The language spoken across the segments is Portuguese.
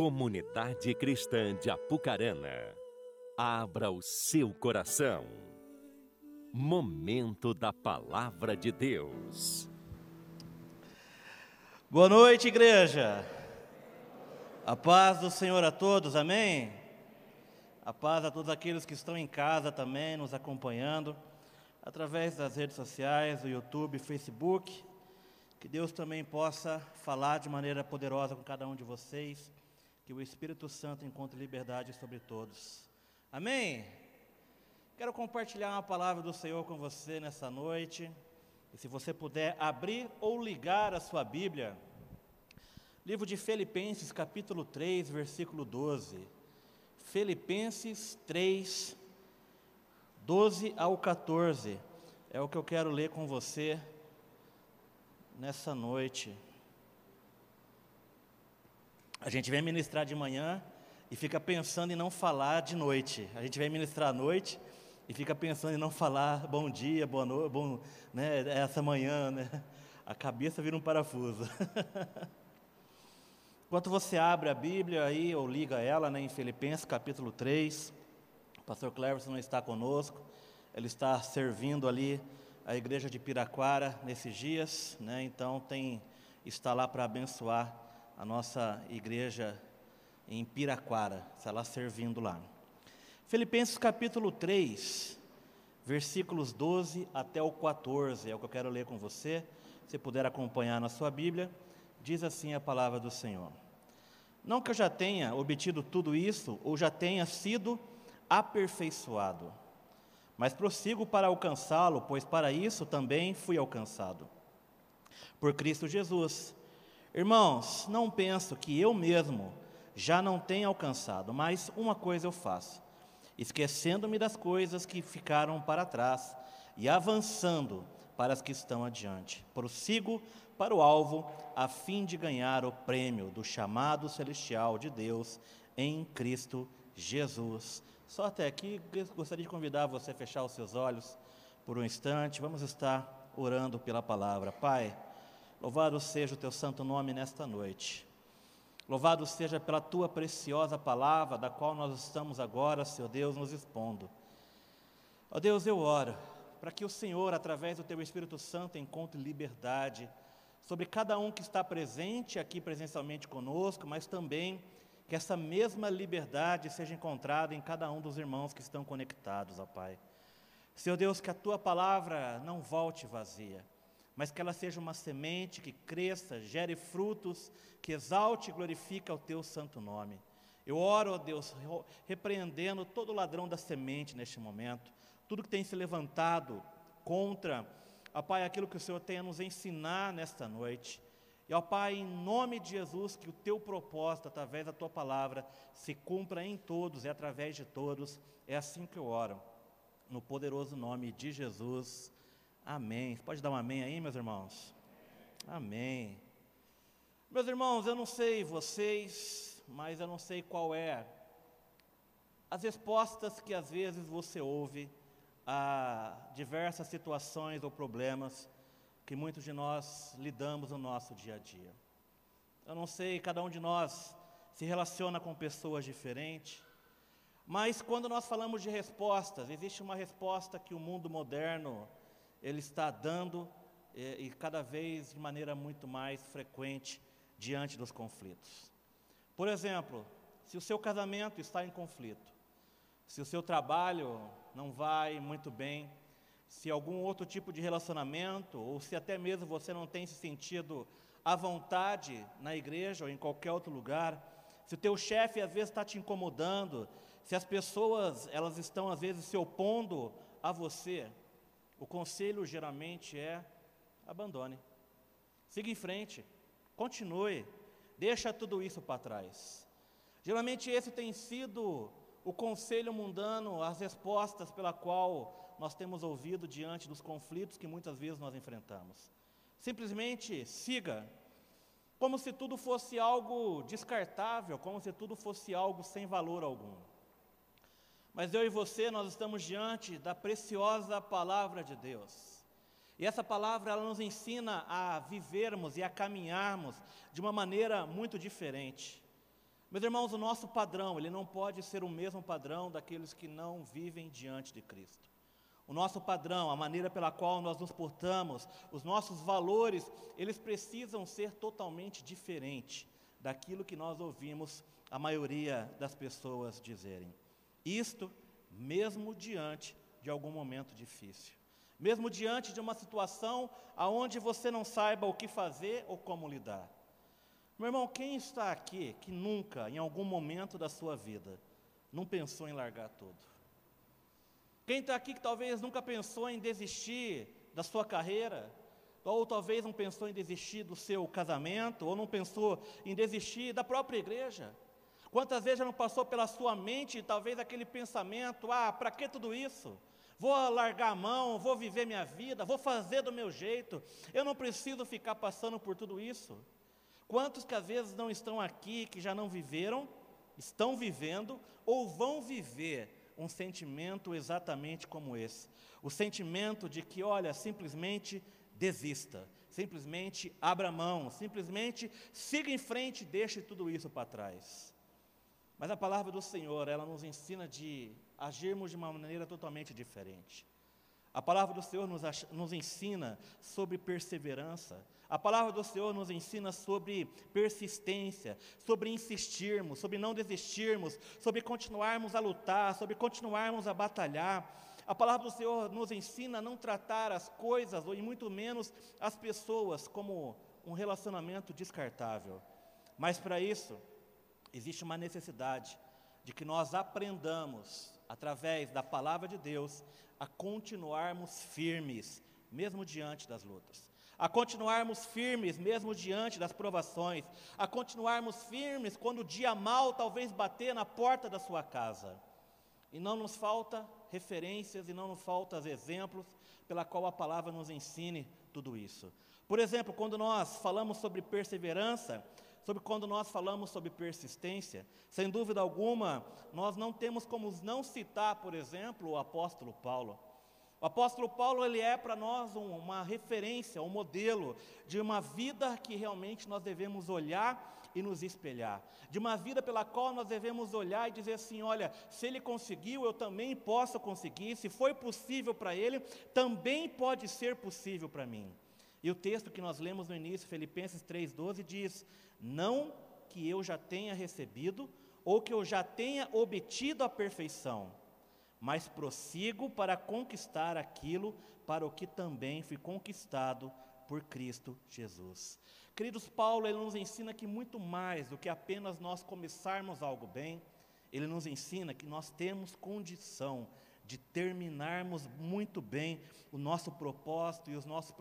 Comunidade Cristã de Apucarana, abra o seu coração. Momento da Palavra de Deus. Boa noite, igreja. A paz do Senhor a todos, amém? A paz a todos aqueles que estão em casa também, nos acompanhando, através das redes sociais, do YouTube, Facebook. Que Deus também possa falar de maneira poderosa com cada um de vocês que o Espírito Santo encontre liberdade sobre todos. Amém? Quero compartilhar uma palavra do Senhor com você nessa noite. E se você puder abrir ou ligar a sua Bíblia, livro de Filipenses, capítulo 3, versículo 12. Filipenses 3, 12 ao 14. É o que eu quero ler com você nessa noite. A gente vem ministrar de manhã e fica pensando em não falar de noite. A gente vem ministrar à noite e fica pensando em não falar bom dia, boa noite, bom, né, essa manhã, né? A cabeça vira um parafuso. Enquanto você abre a Bíblia aí, ou liga ela, né, em Filipenses capítulo 3, o pastor Cleverson não está conosco, ele está servindo ali a igreja de Piraquara nesses dias, né, então tem, está lá para abençoar a nossa igreja em Piraquara, está lá servindo lá. Filipenses capítulo 3, versículos 12 até o 14, é o que eu quero ler com você. Se puder acompanhar na sua Bíblia, diz assim a palavra do Senhor. Não que eu já tenha obtido tudo isso, ou já tenha sido aperfeiçoado, mas prossigo para alcançá-lo, pois para isso também fui alcançado. Por Cristo Jesus Irmãos, não penso que eu mesmo já não tenha alcançado, mas uma coisa eu faço, esquecendo-me das coisas que ficaram para trás e avançando para as que estão adiante. Prossigo para o alvo, a fim de ganhar o prêmio do chamado celestial de Deus em Cristo Jesus. Só até aqui, gostaria de convidar você a fechar os seus olhos por um instante. Vamos estar orando pela palavra. Pai. Louvado seja o teu santo nome nesta noite. Louvado seja pela tua preciosa palavra, da qual nós estamos agora, Senhor Deus, nos expondo. Ó Deus, eu oro para que o Senhor, através do teu Espírito Santo, encontre liberdade sobre cada um que está presente aqui presencialmente conosco, mas também que essa mesma liberdade seja encontrada em cada um dos irmãos que estão conectados, ó Pai. Senhor Deus, que a tua palavra não volte vazia mas que ela seja uma semente que cresça, gere frutos, que exalte e glorifique o teu santo nome. Eu oro, ó Deus, repreendendo todo ladrão da semente neste momento, tudo que tem se levantado contra, ó Pai, aquilo que o Senhor tem a nos ensinar nesta noite. E, ó Pai, em nome de Jesus, que o teu propósito, através da tua palavra, se cumpra em todos e através de todos. É assim que eu oro, no poderoso nome de Jesus. Amém. Pode dar um amém aí, meus irmãos? Amém. Meus irmãos, eu não sei vocês, mas eu não sei qual é as respostas que às vezes você ouve a diversas situações ou problemas que muitos de nós lidamos no nosso dia a dia. Eu não sei, cada um de nós se relaciona com pessoas diferentes, mas quando nós falamos de respostas, existe uma resposta que o mundo moderno ele está dando e, e cada vez de maneira muito mais frequente diante dos conflitos. Por exemplo, se o seu casamento está em conflito, se o seu trabalho não vai muito bem, se algum outro tipo de relacionamento, ou se até mesmo você não tem se sentido à vontade na igreja ou em qualquer outro lugar, se o teu chefe às vezes está te incomodando, se as pessoas elas estão às vezes se opondo a você, o conselho geralmente é: abandone, siga em frente, continue, deixa tudo isso para trás. Geralmente esse tem sido o conselho mundano, as respostas pela qual nós temos ouvido diante dos conflitos que muitas vezes nós enfrentamos. Simplesmente siga, como se tudo fosse algo descartável, como se tudo fosse algo sem valor algum. Mas eu e você, nós estamos diante da preciosa palavra de Deus. E essa palavra ela nos ensina a vivermos e a caminharmos de uma maneira muito diferente. Meus irmãos, o nosso padrão, ele não pode ser o mesmo padrão daqueles que não vivem diante de Cristo. O nosso padrão, a maneira pela qual nós nos portamos, os nossos valores, eles precisam ser totalmente diferentes daquilo que nós ouvimos a maioria das pessoas dizerem. Isto mesmo diante de algum momento difícil. Mesmo diante de uma situação aonde você não saiba o que fazer ou como lidar. Meu irmão, quem está aqui que nunca, em algum momento da sua vida, não pensou em largar tudo? Quem está aqui que talvez nunca pensou em desistir da sua carreira, ou talvez não pensou em desistir do seu casamento, ou não pensou em desistir da própria igreja? Quantas vezes já não passou pela sua mente talvez aquele pensamento: ah, para que tudo isso? Vou largar a mão, vou viver minha vida, vou fazer do meu jeito, eu não preciso ficar passando por tudo isso. Quantos que às vezes não estão aqui, que já não viveram, estão vivendo ou vão viver um sentimento exatamente como esse. O sentimento de que, olha, simplesmente desista, simplesmente abra mão, simplesmente siga em frente e deixe tudo isso para trás. Mas a palavra do Senhor, ela nos ensina de agirmos de uma maneira totalmente diferente. A palavra do Senhor nos, nos, ensina sobre perseverança. A palavra do Senhor nos ensina sobre persistência, sobre insistirmos, sobre não desistirmos, sobre continuarmos a lutar, sobre continuarmos a batalhar. A palavra do Senhor nos ensina a não tratar as coisas, ou muito menos as pessoas, como um relacionamento descartável. Mas para isso, existe uma necessidade de que nós aprendamos, através da palavra de Deus, a continuarmos firmes, mesmo diante das lutas, a continuarmos firmes, mesmo diante das provações, a continuarmos firmes quando o dia mal talvez bater na porta da sua casa. E não nos falta referências e não nos falta exemplos pela qual a palavra nos ensine tudo isso. Por exemplo, quando nós falamos sobre perseverança, sobre quando nós falamos sobre persistência, sem dúvida alguma, nós não temos como não citar, por exemplo, o apóstolo Paulo. O apóstolo Paulo ele é para nós um, uma referência, um modelo de uma vida que realmente nós devemos olhar e nos espelhar, de uma vida pela qual nós devemos olhar e dizer assim: olha, se ele conseguiu, eu também posso conseguir, se foi possível para ele, também pode ser possível para mim. E o texto que nós lemos no início, Filipenses 3,12, diz: não que eu já tenha recebido ou que eu já tenha obtido a perfeição, mas prossigo para conquistar aquilo para o que também fui conquistado por Cristo Jesus. Queridos, Paulo ele nos ensina que muito mais do que apenas nós começarmos algo bem, ele nos ensina que nós temos condição de terminarmos muito bem o nosso propósito e os nossos,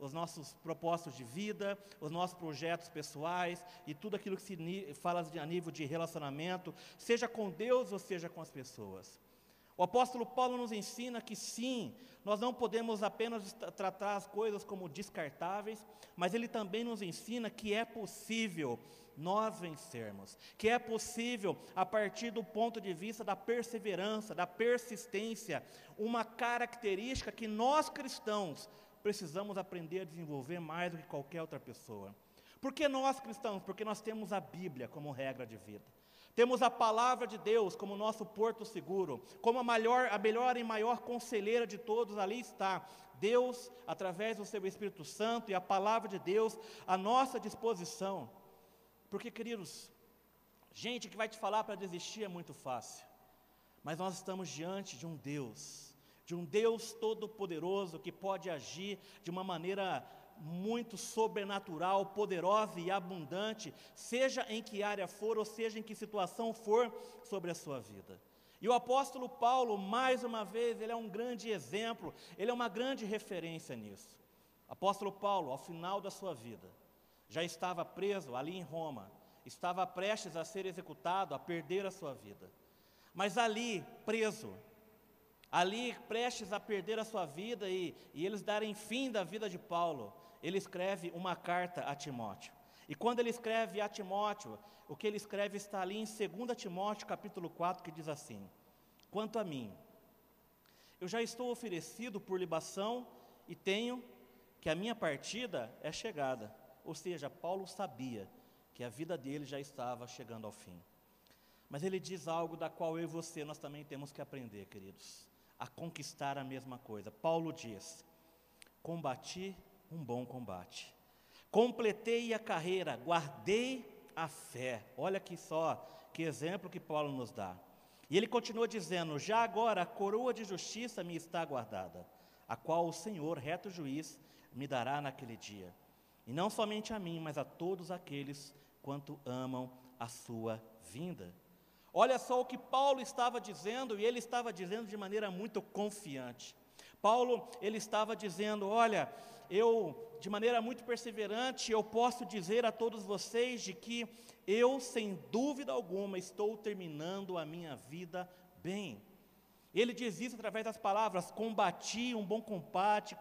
os nossos propósitos de vida, os nossos projetos pessoais e tudo aquilo que se fala a nível de relacionamento, seja com Deus ou seja com as pessoas. O apóstolo Paulo nos ensina que sim, nós não podemos apenas tratar as coisas como descartáveis, mas ele também nos ensina que é possível nós vencermos, que é possível, a partir do ponto de vista da perseverança, da persistência, uma característica que nós cristãos precisamos aprender a desenvolver mais do que qualquer outra pessoa. Por que nós cristãos? Porque nós temos a Bíblia como regra de vida. Temos a palavra de Deus como nosso porto seguro, como a melhor, a melhor e maior conselheira de todos, ali está. Deus, através do seu Espírito Santo e a palavra de Deus à nossa disposição. Porque, queridos, gente que vai te falar para desistir é muito fácil, mas nós estamos diante de um Deus, de um Deus todo-poderoso que pode agir de uma maneira muito sobrenatural, poderosa e abundante, seja em que área for ou seja em que situação for sobre a sua vida. E o apóstolo Paulo, mais uma vez, ele é um grande exemplo, ele é uma grande referência nisso. Apóstolo Paulo, ao final da sua vida, já estava preso ali em Roma, estava prestes a ser executado, a perder a sua vida. Mas ali, preso, ali prestes a perder a sua vida e, e eles darem fim da vida de Paulo, ele escreve uma carta a Timóteo. E quando ele escreve a Timóteo, o que ele escreve está ali em 2 Timóteo capítulo 4, que diz assim: Quanto a mim, eu já estou oferecido por libação e tenho que a minha partida é chegada. Ou seja, Paulo sabia que a vida dele já estava chegando ao fim. Mas ele diz algo da qual eu e você nós também temos que aprender, queridos, a conquistar a mesma coisa. Paulo diz: Combati um bom combate, completei a carreira, guardei a fé. Olha aqui só que exemplo que Paulo nos dá. E ele continua dizendo: Já agora a coroa de justiça me está guardada, a qual o Senhor, reto juiz, me dará naquele dia. E não somente a mim, mas a todos aqueles quanto amam a sua vinda. Olha só o que Paulo estava dizendo, e ele estava dizendo de maneira muito confiante. Paulo, ele estava dizendo: Olha, eu, de maneira muito perseverante, eu posso dizer a todos vocês de que eu, sem dúvida alguma, estou terminando a minha vida bem. Ele diz isso através das palavras: combati um bom combate,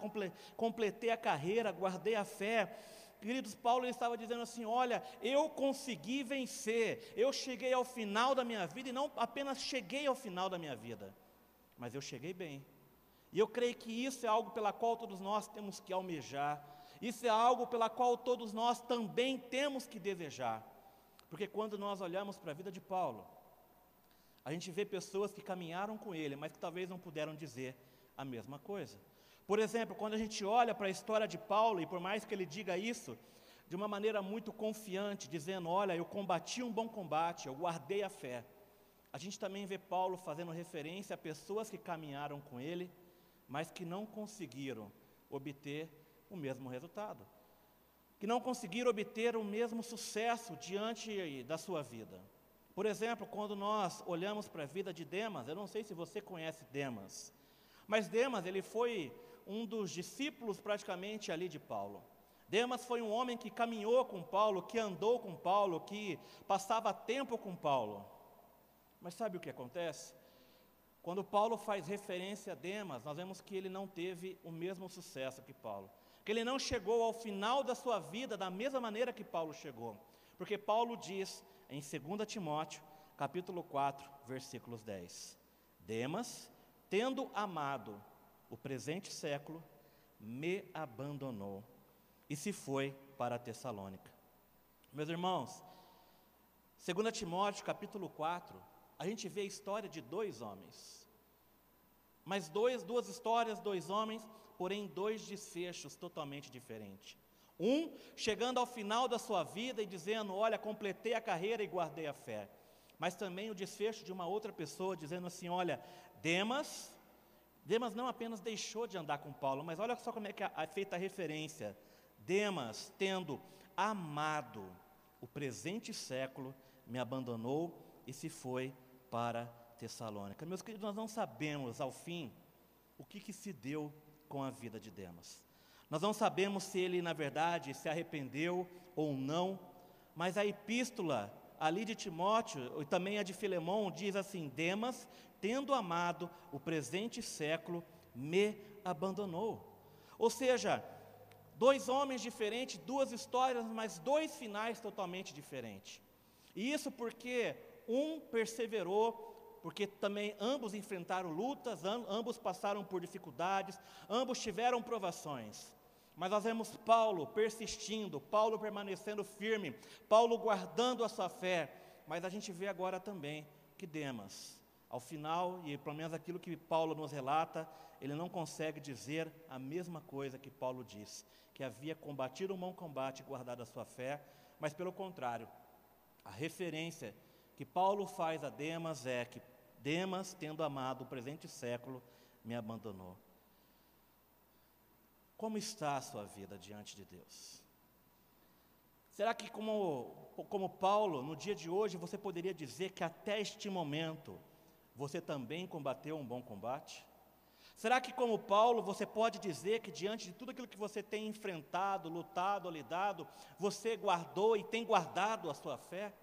completei a carreira, guardei a fé. Queridos, Paulo estava dizendo assim: olha, eu consegui vencer, eu cheguei ao final da minha vida, e não apenas cheguei ao final da minha vida, mas eu cheguei bem. E eu creio que isso é algo pela qual todos nós temos que almejar, isso é algo pela qual todos nós também temos que desejar, porque quando nós olhamos para a vida de Paulo, a gente vê pessoas que caminharam com ele, mas que talvez não puderam dizer a mesma coisa. Por exemplo, quando a gente olha para a história de Paulo, e por mais que ele diga isso, de uma maneira muito confiante, dizendo: Olha, eu combati um bom combate, eu guardei a fé. A gente também vê Paulo fazendo referência a pessoas que caminharam com ele, mas que não conseguiram obter o mesmo resultado, que não conseguiram obter o mesmo sucesso diante da sua vida. Por exemplo, quando nós olhamos para a vida de Demas, eu não sei se você conhece Demas, mas Demas, ele foi um dos discípulos praticamente ali de Paulo. Demas foi um homem que caminhou com Paulo, que andou com Paulo, que passava tempo com Paulo. Mas sabe o que acontece? Quando Paulo faz referência a Demas, nós vemos que ele não teve o mesmo sucesso que Paulo. Que ele não chegou ao final da sua vida da mesma maneira que Paulo chegou. Porque Paulo diz em 2 Timóteo, capítulo 4, versículos 10: Demas, tendo amado o presente século, me abandonou e se foi para Tessalônica. Meus irmãos, 2 Timóteo capítulo 4, a gente vê a história de dois homens. Mas dois, duas histórias, dois homens, porém dois desfechos totalmente diferentes. Um chegando ao final da sua vida e dizendo: Olha, completei a carreira e guardei a fé. Mas também o desfecho de uma outra pessoa dizendo assim: Olha, Demas Demas não apenas deixou de andar com Paulo, mas olha só como é que é feita a referência. Demas, tendo amado o presente século, me abandonou e se foi para Tessalônica. Meus queridos, nós não sabemos ao fim o que, que se deu com a vida de Demas. Nós não sabemos se ele, na verdade, se arrependeu ou não, mas a epístola ali de Timóteo e também a de Filemão diz assim: Demas tendo amado o presente século, me abandonou. Ou seja, dois homens diferentes, duas histórias, mas dois finais totalmente diferentes. E isso porque um perseverou, porque também ambos enfrentaram lutas, ambos passaram por dificuldades, ambos tiveram provações. Mas nós vemos Paulo persistindo, Paulo permanecendo firme, Paulo guardando a sua fé. Mas a gente vê agora também que Demas, ao final, e pelo menos aquilo que Paulo nos relata, ele não consegue dizer a mesma coisa que Paulo diz, que havia combatido um bom combate e guardado a sua fé, mas pelo contrário, a referência que Paulo faz a Demas é que Demas, tendo amado o presente século, me abandonou. Como está a sua vida diante de Deus? Será que, como, como Paulo, no dia de hoje, você poderia dizer que até este momento, você também combateu um bom combate? Será que, como Paulo, você pode dizer que diante de tudo aquilo que você tem enfrentado, lutado, lidado, você guardou e tem guardado a sua fé?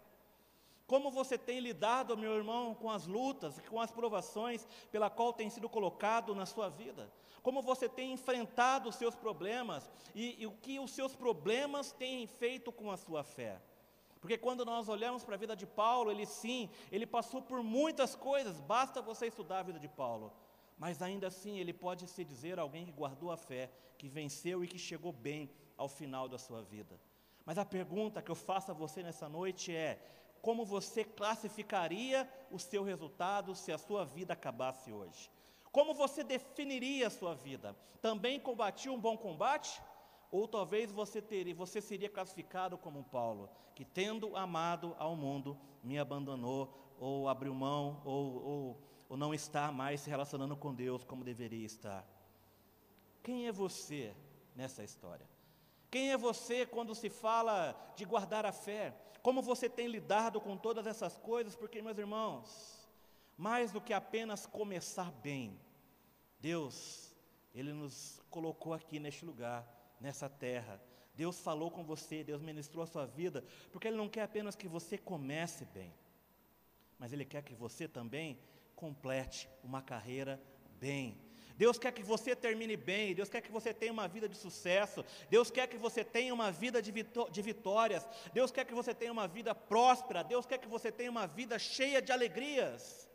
Como você tem lidado, meu irmão, com as lutas, com as provações pela qual tem sido colocado na sua vida? Como você tem enfrentado os seus problemas e, e o que os seus problemas têm feito com a sua fé? Porque quando nós olhamos para a vida de Paulo, ele sim, ele passou por muitas coisas, basta você estudar a vida de Paulo. Mas ainda assim, ele pode se dizer alguém que guardou a fé, que venceu e que chegou bem ao final da sua vida. Mas a pergunta que eu faço a você nessa noite é: como você classificaria o seu resultado se a sua vida acabasse hoje? Como você definiria a sua vida? Também combatia um bom combate? Ou talvez você teria, você seria classificado como Paulo, que tendo amado ao mundo, me abandonou, ou abriu mão, ou, ou, ou não está mais se relacionando com Deus como deveria estar. Quem é você nessa história? Quem é você quando se fala de guardar a fé? Como você tem lidado com todas essas coisas? Porque, meus irmãos, mais do que apenas começar bem, Deus, Ele nos colocou aqui neste lugar nessa terra. Deus falou com você, Deus ministrou a sua vida, porque Ele não quer apenas que você comece bem, mas Ele quer que você também complete uma carreira bem. Deus quer que você termine bem, Deus quer que você tenha uma vida de sucesso, Deus quer que você tenha uma vida de, de vitórias, Deus quer que você tenha uma vida próspera, Deus quer que você tenha uma vida cheia de alegrias.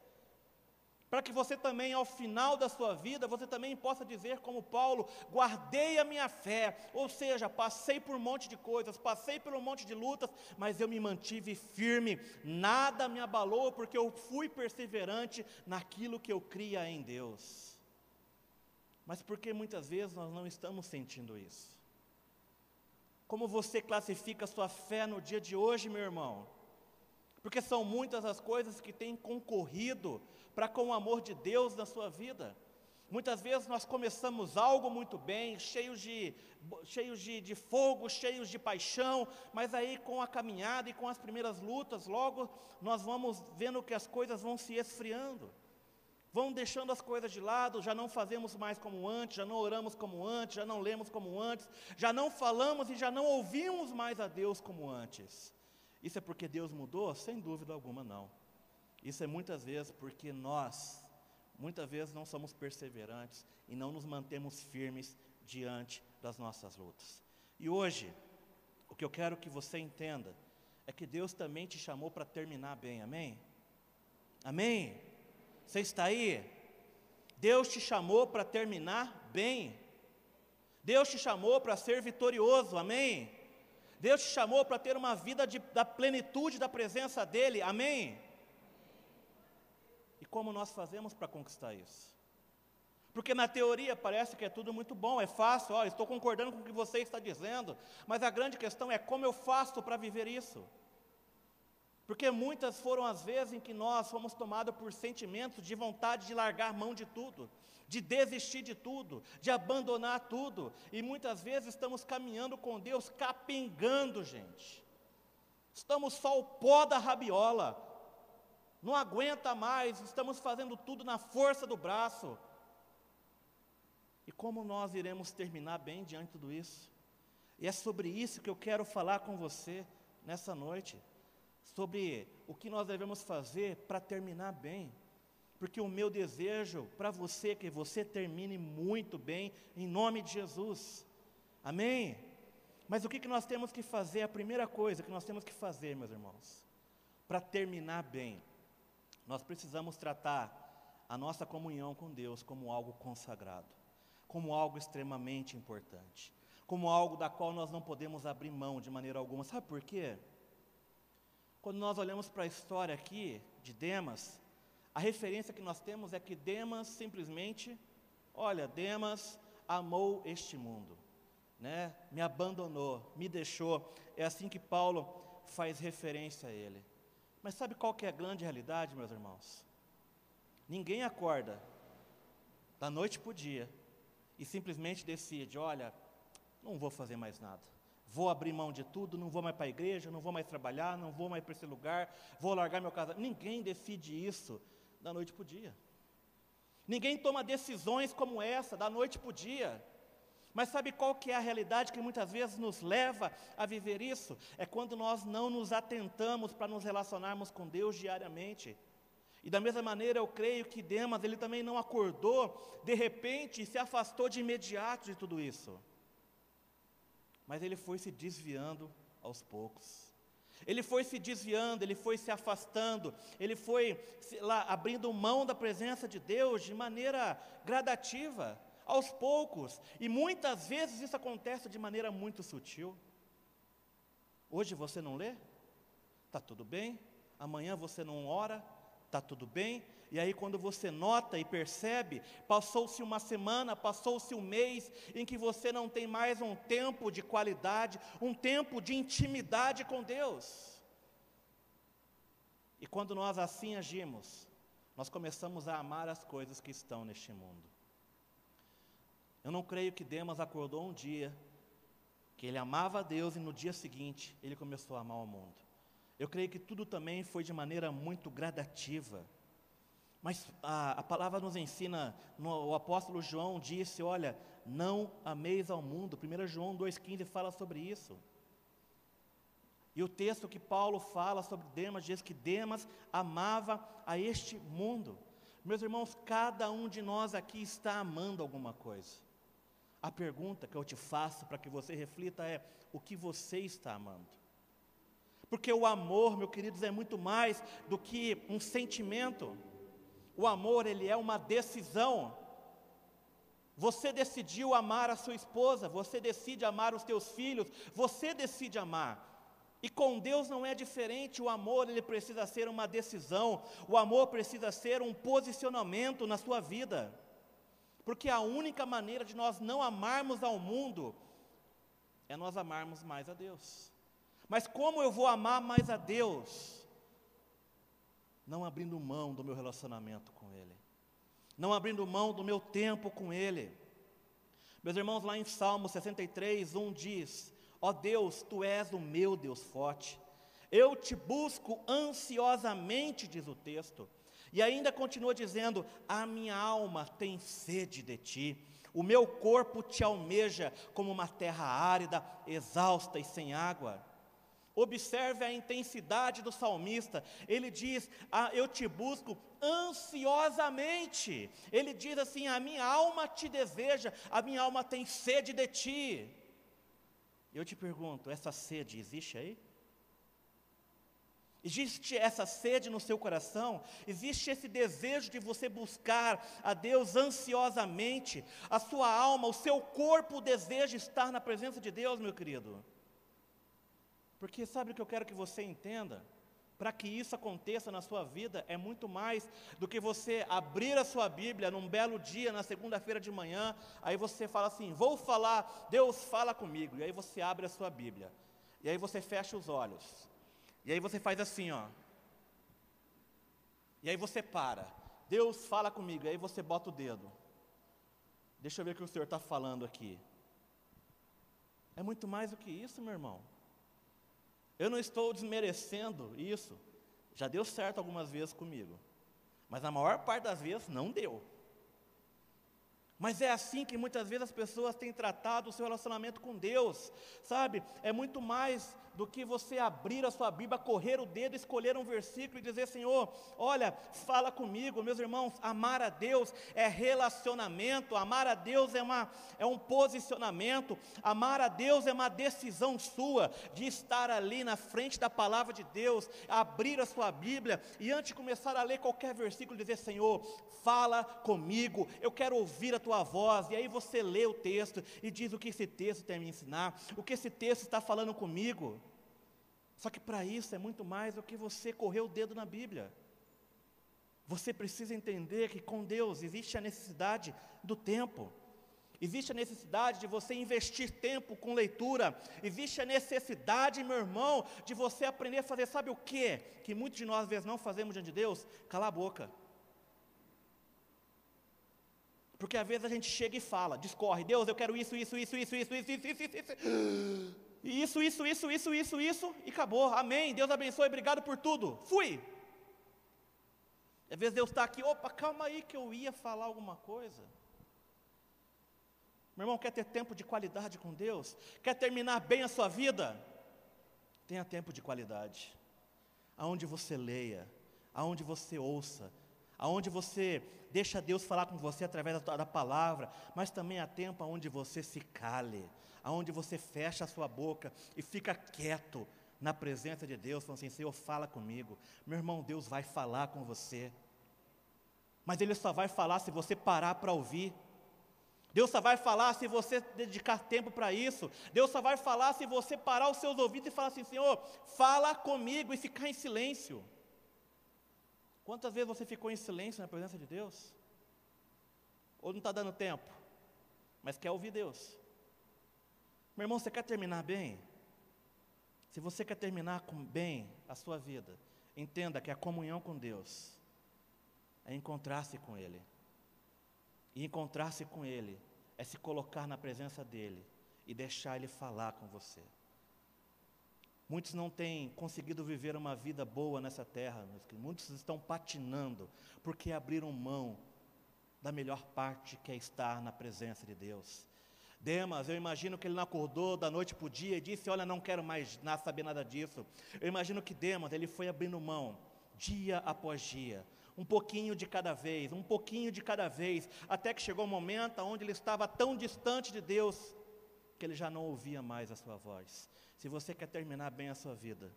Para que você também, ao final da sua vida, você também possa dizer, como Paulo, guardei a minha fé, ou seja, passei por um monte de coisas, passei por um monte de lutas, mas eu me mantive firme, nada me abalou, porque eu fui perseverante naquilo que eu cria em Deus. Mas por que muitas vezes nós não estamos sentindo isso? Como você classifica a sua fé no dia de hoje, meu irmão? Porque são muitas as coisas que têm concorrido para com o amor de Deus na sua vida. Muitas vezes nós começamos algo muito bem, cheios de, cheios de, de fogo, cheios de paixão, mas aí com a caminhada e com as primeiras lutas, logo nós vamos vendo que as coisas vão se esfriando, vão deixando as coisas de lado, já não fazemos mais como antes, já não oramos como antes, já não lemos como antes, já não falamos e já não ouvimos mais a Deus como antes. Isso é porque Deus mudou? Sem dúvida alguma não. Isso é muitas vezes porque nós, muitas vezes, não somos perseverantes e não nos mantemos firmes diante das nossas lutas. E hoje, o que eu quero que você entenda é que Deus também te chamou para terminar bem, amém? Amém? Você está aí? Deus te chamou para terminar bem. Deus te chamou para ser vitorioso, amém? Deus te chamou para ter uma vida de, da plenitude da presença dEle, amém? E como nós fazemos para conquistar isso? Porque na teoria parece que é tudo muito bom, é fácil, ó, estou concordando com o que você está dizendo, mas a grande questão é como eu faço para viver isso. Porque muitas foram as vezes em que nós fomos tomados por sentimentos de vontade de largar mão de tudo, de desistir de tudo, de abandonar tudo, e muitas vezes estamos caminhando com Deus capengando, gente. Estamos só o pó da rabiola, não aguenta mais, estamos fazendo tudo na força do braço. E como nós iremos terminar bem diante de tudo isso? E é sobre isso que eu quero falar com você nessa noite, sobre o que nós devemos fazer para terminar bem. Porque o meu desejo para você é que você termine muito bem, em nome de Jesus. Amém? Mas o que, que nós temos que fazer? A primeira coisa que nós temos que fazer, meus irmãos, para terminar bem, nós precisamos tratar a nossa comunhão com Deus como algo consagrado, como algo extremamente importante, como algo da qual nós não podemos abrir mão de maneira alguma. Sabe por quê? Quando nós olhamos para a história aqui de Demas, a referência que nós temos é que Demas simplesmente, olha, Demas amou este mundo, né? Me abandonou, me deixou. É assim que Paulo faz referência a ele. Mas sabe qual que é a grande realidade, meus irmãos? Ninguém acorda da noite para o dia e simplesmente decide: olha, não vou fazer mais nada. Vou abrir mão de tudo, não vou mais para a igreja, não vou mais trabalhar, não vou mais para esse lugar, vou largar meu casamento. Ninguém decide isso da noite para o dia. Ninguém toma decisões como essa da noite para o dia. Mas sabe qual que é a realidade que muitas vezes nos leva a viver isso? É quando nós não nos atentamos para nos relacionarmos com Deus diariamente. E da mesma maneira, eu creio que Demas, ele também não acordou de repente e se afastou de imediato de tudo isso. Mas ele foi se desviando aos poucos. Ele foi se desviando, ele foi se afastando, ele foi lá abrindo mão da presença de Deus de maneira gradativa aos poucos, e muitas vezes isso acontece de maneira muito sutil. Hoje você não lê? Está tudo bem, Amanhã você não ora, está tudo bem, e aí, quando você nota e percebe, passou-se uma semana, passou-se um mês, em que você não tem mais um tempo de qualidade, um tempo de intimidade com Deus. E quando nós assim agimos, nós começamos a amar as coisas que estão neste mundo. Eu não creio que Demas acordou um dia, que ele amava a Deus e no dia seguinte ele começou a amar o mundo. Eu creio que tudo também foi de maneira muito gradativa. Mas a, a palavra nos ensina, no, o apóstolo João disse: Olha, não ameis ao mundo. 1 João 2,15 fala sobre isso. E o texto que Paulo fala sobre Demas diz que Demas amava a este mundo. Meus irmãos, cada um de nós aqui está amando alguma coisa. A pergunta que eu te faço para que você reflita é: o que você está amando? Porque o amor, meus queridos, é muito mais do que um sentimento. O amor, ele é uma decisão. Você decidiu amar a sua esposa, você decide amar os teus filhos, você decide amar. E com Deus não é diferente, o amor ele precisa ser uma decisão, o amor precisa ser um posicionamento na sua vida. Porque a única maneira de nós não amarmos ao mundo é nós amarmos mais a Deus. Mas como eu vou amar mais a Deus? Não abrindo mão do meu relacionamento com Ele, não abrindo mão do meu tempo com Ele. Meus irmãos, lá em Salmo 63, 1 diz: Ó oh Deus, tu és o meu Deus forte, eu te busco ansiosamente, diz o texto. E ainda continua dizendo: A minha alma tem sede de ti, o meu corpo te almeja como uma terra árida, exausta e sem água. Observe a intensidade do salmista. Ele diz: ah, Eu te busco ansiosamente. Ele diz assim: A minha alma te deseja, a minha alma tem sede de ti. Eu te pergunto: essa sede existe aí? Existe essa sede no seu coração? Existe esse desejo de você buscar a Deus ansiosamente? A sua alma, o seu corpo deseja estar na presença de Deus, meu querido? Porque sabe o que eu quero que você entenda? Para que isso aconteça na sua vida, é muito mais do que você abrir a sua Bíblia num belo dia, na segunda-feira de manhã, aí você fala assim: vou falar, Deus fala comigo, e aí você abre a sua Bíblia, e aí você fecha os olhos, e aí você faz assim, ó, e aí você para, Deus fala comigo, e aí você bota o dedo, deixa eu ver o que o Senhor está falando aqui. É muito mais do que isso, meu irmão. Eu não estou desmerecendo isso. Já deu certo algumas vezes comigo. Mas a maior parte das vezes não deu. Mas é assim que muitas vezes as pessoas têm tratado o seu relacionamento com Deus, sabe? É muito mais do que você abrir a sua Bíblia, correr o dedo, escolher um versículo e dizer: Senhor, olha, fala comigo, meus irmãos. Amar a Deus é relacionamento, amar a Deus é, uma, é um posicionamento, amar a Deus é uma decisão sua de estar ali na frente da palavra de Deus, abrir a sua Bíblia e antes de começar a ler qualquer versículo, dizer: Senhor, fala comigo, eu quero ouvir a tua voz. E aí você lê o texto e diz o que esse texto tem a me ensinar, o que esse texto está falando comigo. Só que para isso é muito mais do que você correr o dedo na Bíblia. Você precisa entender que com Deus existe a necessidade do tempo. Existe a necessidade de você investir tempo com leitura. Existe a necessidade, meu irmão, de você aprender a fazer, sabe o que? Que muitos de nós às vezes não fazemos diante de Deus? Calar a boca. Porque às vezes a gente chega e fala, discorre, Deus, eu quero isso, isso, isso, isso, isso, isso, isso, isso, isso. Isso isso, isso, isso, isso, isso, e acabou. Amém. Deus abençoe, obrigado por tudo. Fui. Às vezes Deus está aqui, opa, calma aí que eu ia falar alguma coisa. Meu irmão, quer ter tempo de qualidade com Deus? Quer terminar bem a sua vida? Tenha tempo de qualidade. Aonde você leia, aonde você ouça, aonde você deixa Deus falar com você através da, da palavra, mas também há tempo aonde você se cale, aonde você fecha a sua boca e fica quieto na presença de Deus, falando assim: Senhor, fala comigo. Meu irmão, Deus vai falar com você. Mas Ele só vai falar se você parar para ouvir. Deus só vai falar se você dedicar tempo para isso. Deus só vai falar se você parar os seus ouvidos e falar assim: Senhor, fala comigo e ficar em silêncio. Quantas vezes você ficou em silêncio na presença de Deus? Ou não está dando tempo, mas quer ouvir Deus? Meu irmão, você quer terminar bem? Se você quer terminar com bem a sua vida, entenda que a comunhão com Deus é encontrar-se com Ele. E encontrar-se com Ele é se colocar na presença dEle e deixar Ele falar com você. Muitos não têm conseguido viver uma vida boa nessa terra, muitos estão patinando porque abriram mão da melhor parte que é estar na presença de Deus. Demas, eu imagino que ele não acordou da noite para o dia e disse: Olha, não quero mais nada, saber nada disso. Eu imagino que Demas, ele foi abrindo mão, dia após dia, um pouquinho de cada vez, um pouquinho de cada vez, até que chegou um momento onde ele estava tão distante de Deus que ele já não ouvia mais a sua voz. Se você quer terminar bem a sua vida,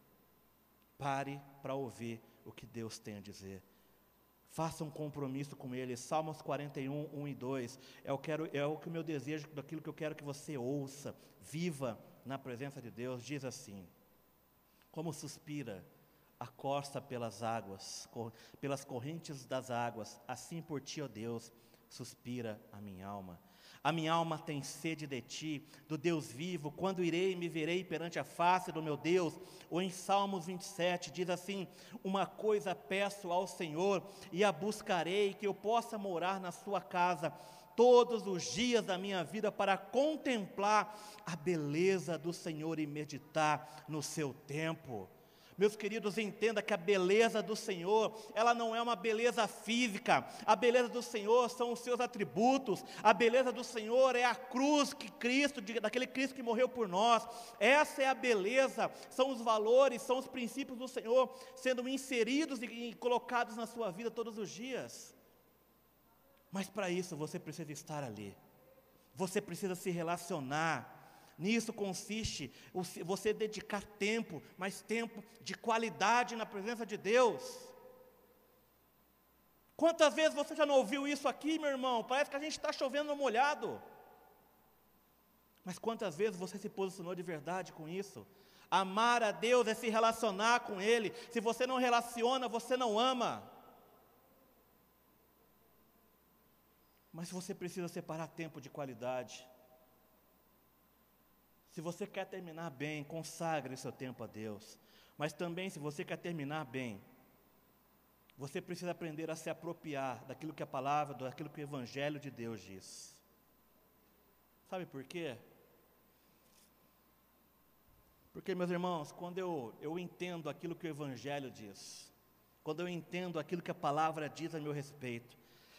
pare para ouvir o que Deus tem a dizer. Faça um compromisso com Ele. Salmos 41, 1 e 2. É o, quero, é o que o meu desejo, daquilo que eu quero que você ouça. Viva na presença de Deus. Diz assim: Como suspira a costa pelas águas, cor, pelas correntes das águas, assim por ti, ó Deus, suspira a minha alma. A minha alma tem sede de ti, do Deus vivo. Quando irei, me verei perante a face do meu Deus. Ou em Salmos 27 diz assim: Uma coisa peço ao Senhor e a buscarei, que eu possa morar na sua casa todos os dias da minha vida para contemplar a beleza do Senhor e meditar no seu tempo. Meus queridos, entenda que a beleza do Senhor, ela não é uma beleza física. A beleza do Senhor são os seus atributos. A beleza do Senhor é a cruz que Cristo, daquele Cristo que morreu por nós. Essa é a beleza, são os valores, são os princípios do Senhor sendo inseridos e colocados na sua vida todos os dias. Mas para isso você precisa estar ali. Você precisa se relacionar Nisso consiste você dedicar tempo, mas tempo de qualidade na presença de Deus. Quantas vezes você já não ouviu isso aqui, meu irmão? Parece que a gente está chovendo molhado. Mas quantas vezes você se posicionou de verdade com isso? Amar a Deus é se relacionar com Ele. Se você não relaciona, você não ama. Mas você precisa separar tempo de qualidade. Se você quer terminar bem, consagre seu tempo a Deus. Mas também, se você quer terminar bem, você precisa aprender a se apropriar daquilo que a palavra, daquilo que o Evangelho de Deus diz. Sabe por quê? Porque, meus irmãos, quando eu, eu entendo aquilo que o Evangelho diz, quando eu entendo aquilo que a palavra diz a meu respeito,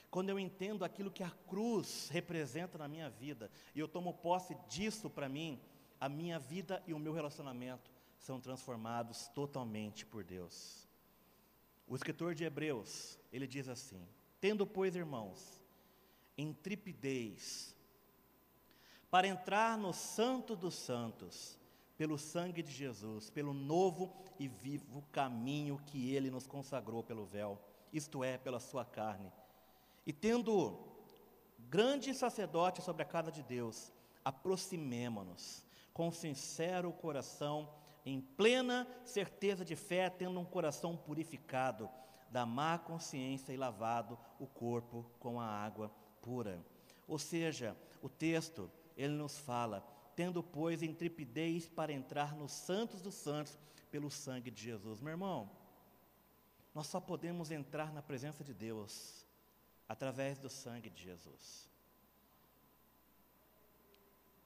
quando eu entendo aquilo que a cruz representa na minha vida, e eu tomo posse disso para mim, a minha vida e o meu relacionamento são transformados totalmente por Deus. O escritor de Hebreus, ele diz assim: Tendo, pois, irmãos, intrepidez para entrar no Santo dos Santos, pelo sangue de Jesus, pelo novo e vivo caminho que ele nos consagrou pelo véu, isto é, pela sua carne. E tendo grande sacerdote sobre a casa de Deus, aproximemo-nos com sincero coração, em plena certeza de fé, tendo um coração purificado da má consciência e lavado o corpo com a água pura. Ou seja, o texto, ele nos fala, tendo, pois, intrepidez para entrar nos santos dos santos pelo sangue de Jesus. Meu irmão, nós só podemos entrar na presença de Deus através do sangue de Jesus.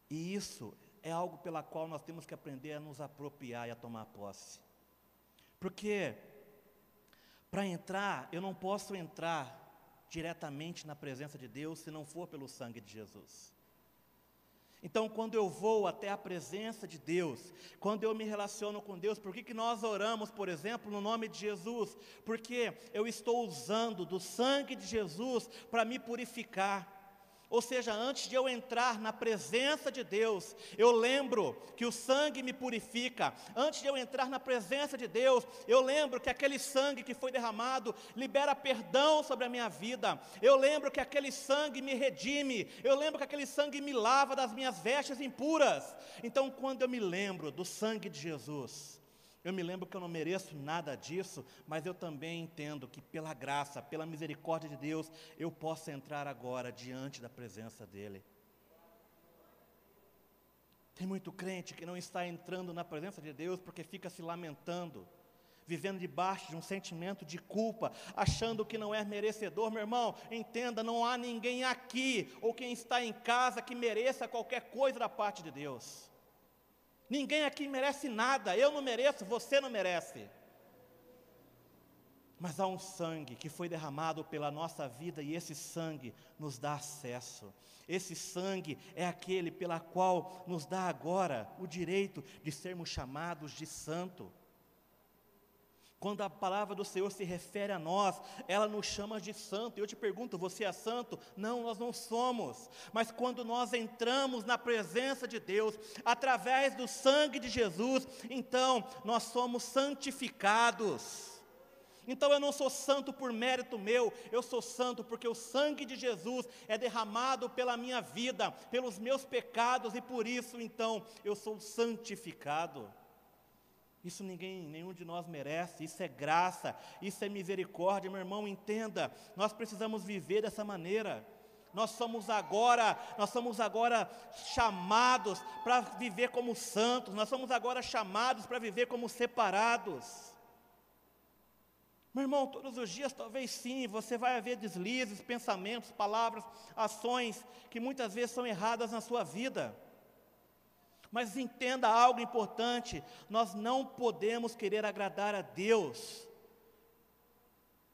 E isso é algo pela qual nós temos que aprender a nos apropriar e a tomar posse. Porque para entrar, eu não posso entrar diretamente na presença de Deus se não for pelo sangue de Jesus. Então, quando eu vou até a presença de Deus, quando eu me relaciono com Deus, por que, que nós oramos, por exemplo, no nome de Jesus? Porque eu estou usando do sangue de Jesus para me purificar. Ou seja, antes de eu entrar na presença de Deus, eu lembro que o sangue me purifica. Antes de eu entrar na presença de Deus, eu lembro que aquele sangue que foi derramado libera perdão sobre a minha vida. Eu lembro que aquele sangue me redime. Eu lembro que aquele sangue me lava das minhas vestes impuras. Então, quando eu me lembro do sangue de Jesus, Eu me lembro que eu não mereço nada disso, mas eu também entendo que pela graça, pela misericórdia de Deus, eu posso entrar agora diante da presença dEle. Tem muito crente que não está entrando na presença de Deus porque fica se lamentando, vivendo debaixo de um sentimento de culpa, achando que não é merecedor. Meu irmão, entenda: não há ninguém aqui ou quem está em casa que mereça qualquer coisa da parte de Deus. Ninguém aqui merece nada, eu não mereço, você não merece. Mas há um sangue que foi derramado pela nossa vida e esse sangue nos dá acesso. Esse sangue é aquele pela qual nos dá agora o direito de sermos chamados de santo. Quando a palavra do Senhor se refere a nós, ela nos chama de santo. Eu te pergunto, você é santo? Não, nós não somos. Mas quando nós entramos na presença de Deus, através do sangue de Jesus, então nós somos santificados. Então eu não sou santo por mérito meu, eu sou santo porque o sangue de Jesus é derramado pela minha vida, pelos meus pecados, e por isso então eu sou santificado. Isso ninguém, nenhum de nós merece, isso é graça, isso é misericórdia, meu irmão, entenda, nós precisamos viver dessa maneira. Nós somos agora, nós somos agora chamados para viver como santos, nós somos agora chamados para viver como separados. Meu irmão, todos os dias, talvez sim, você vai haver deslizes, pensamentos, palavras, ações que muitas vezes são erradas na sua vida. Mas entenda algo importante: nós não podemos querer agradar a Deus,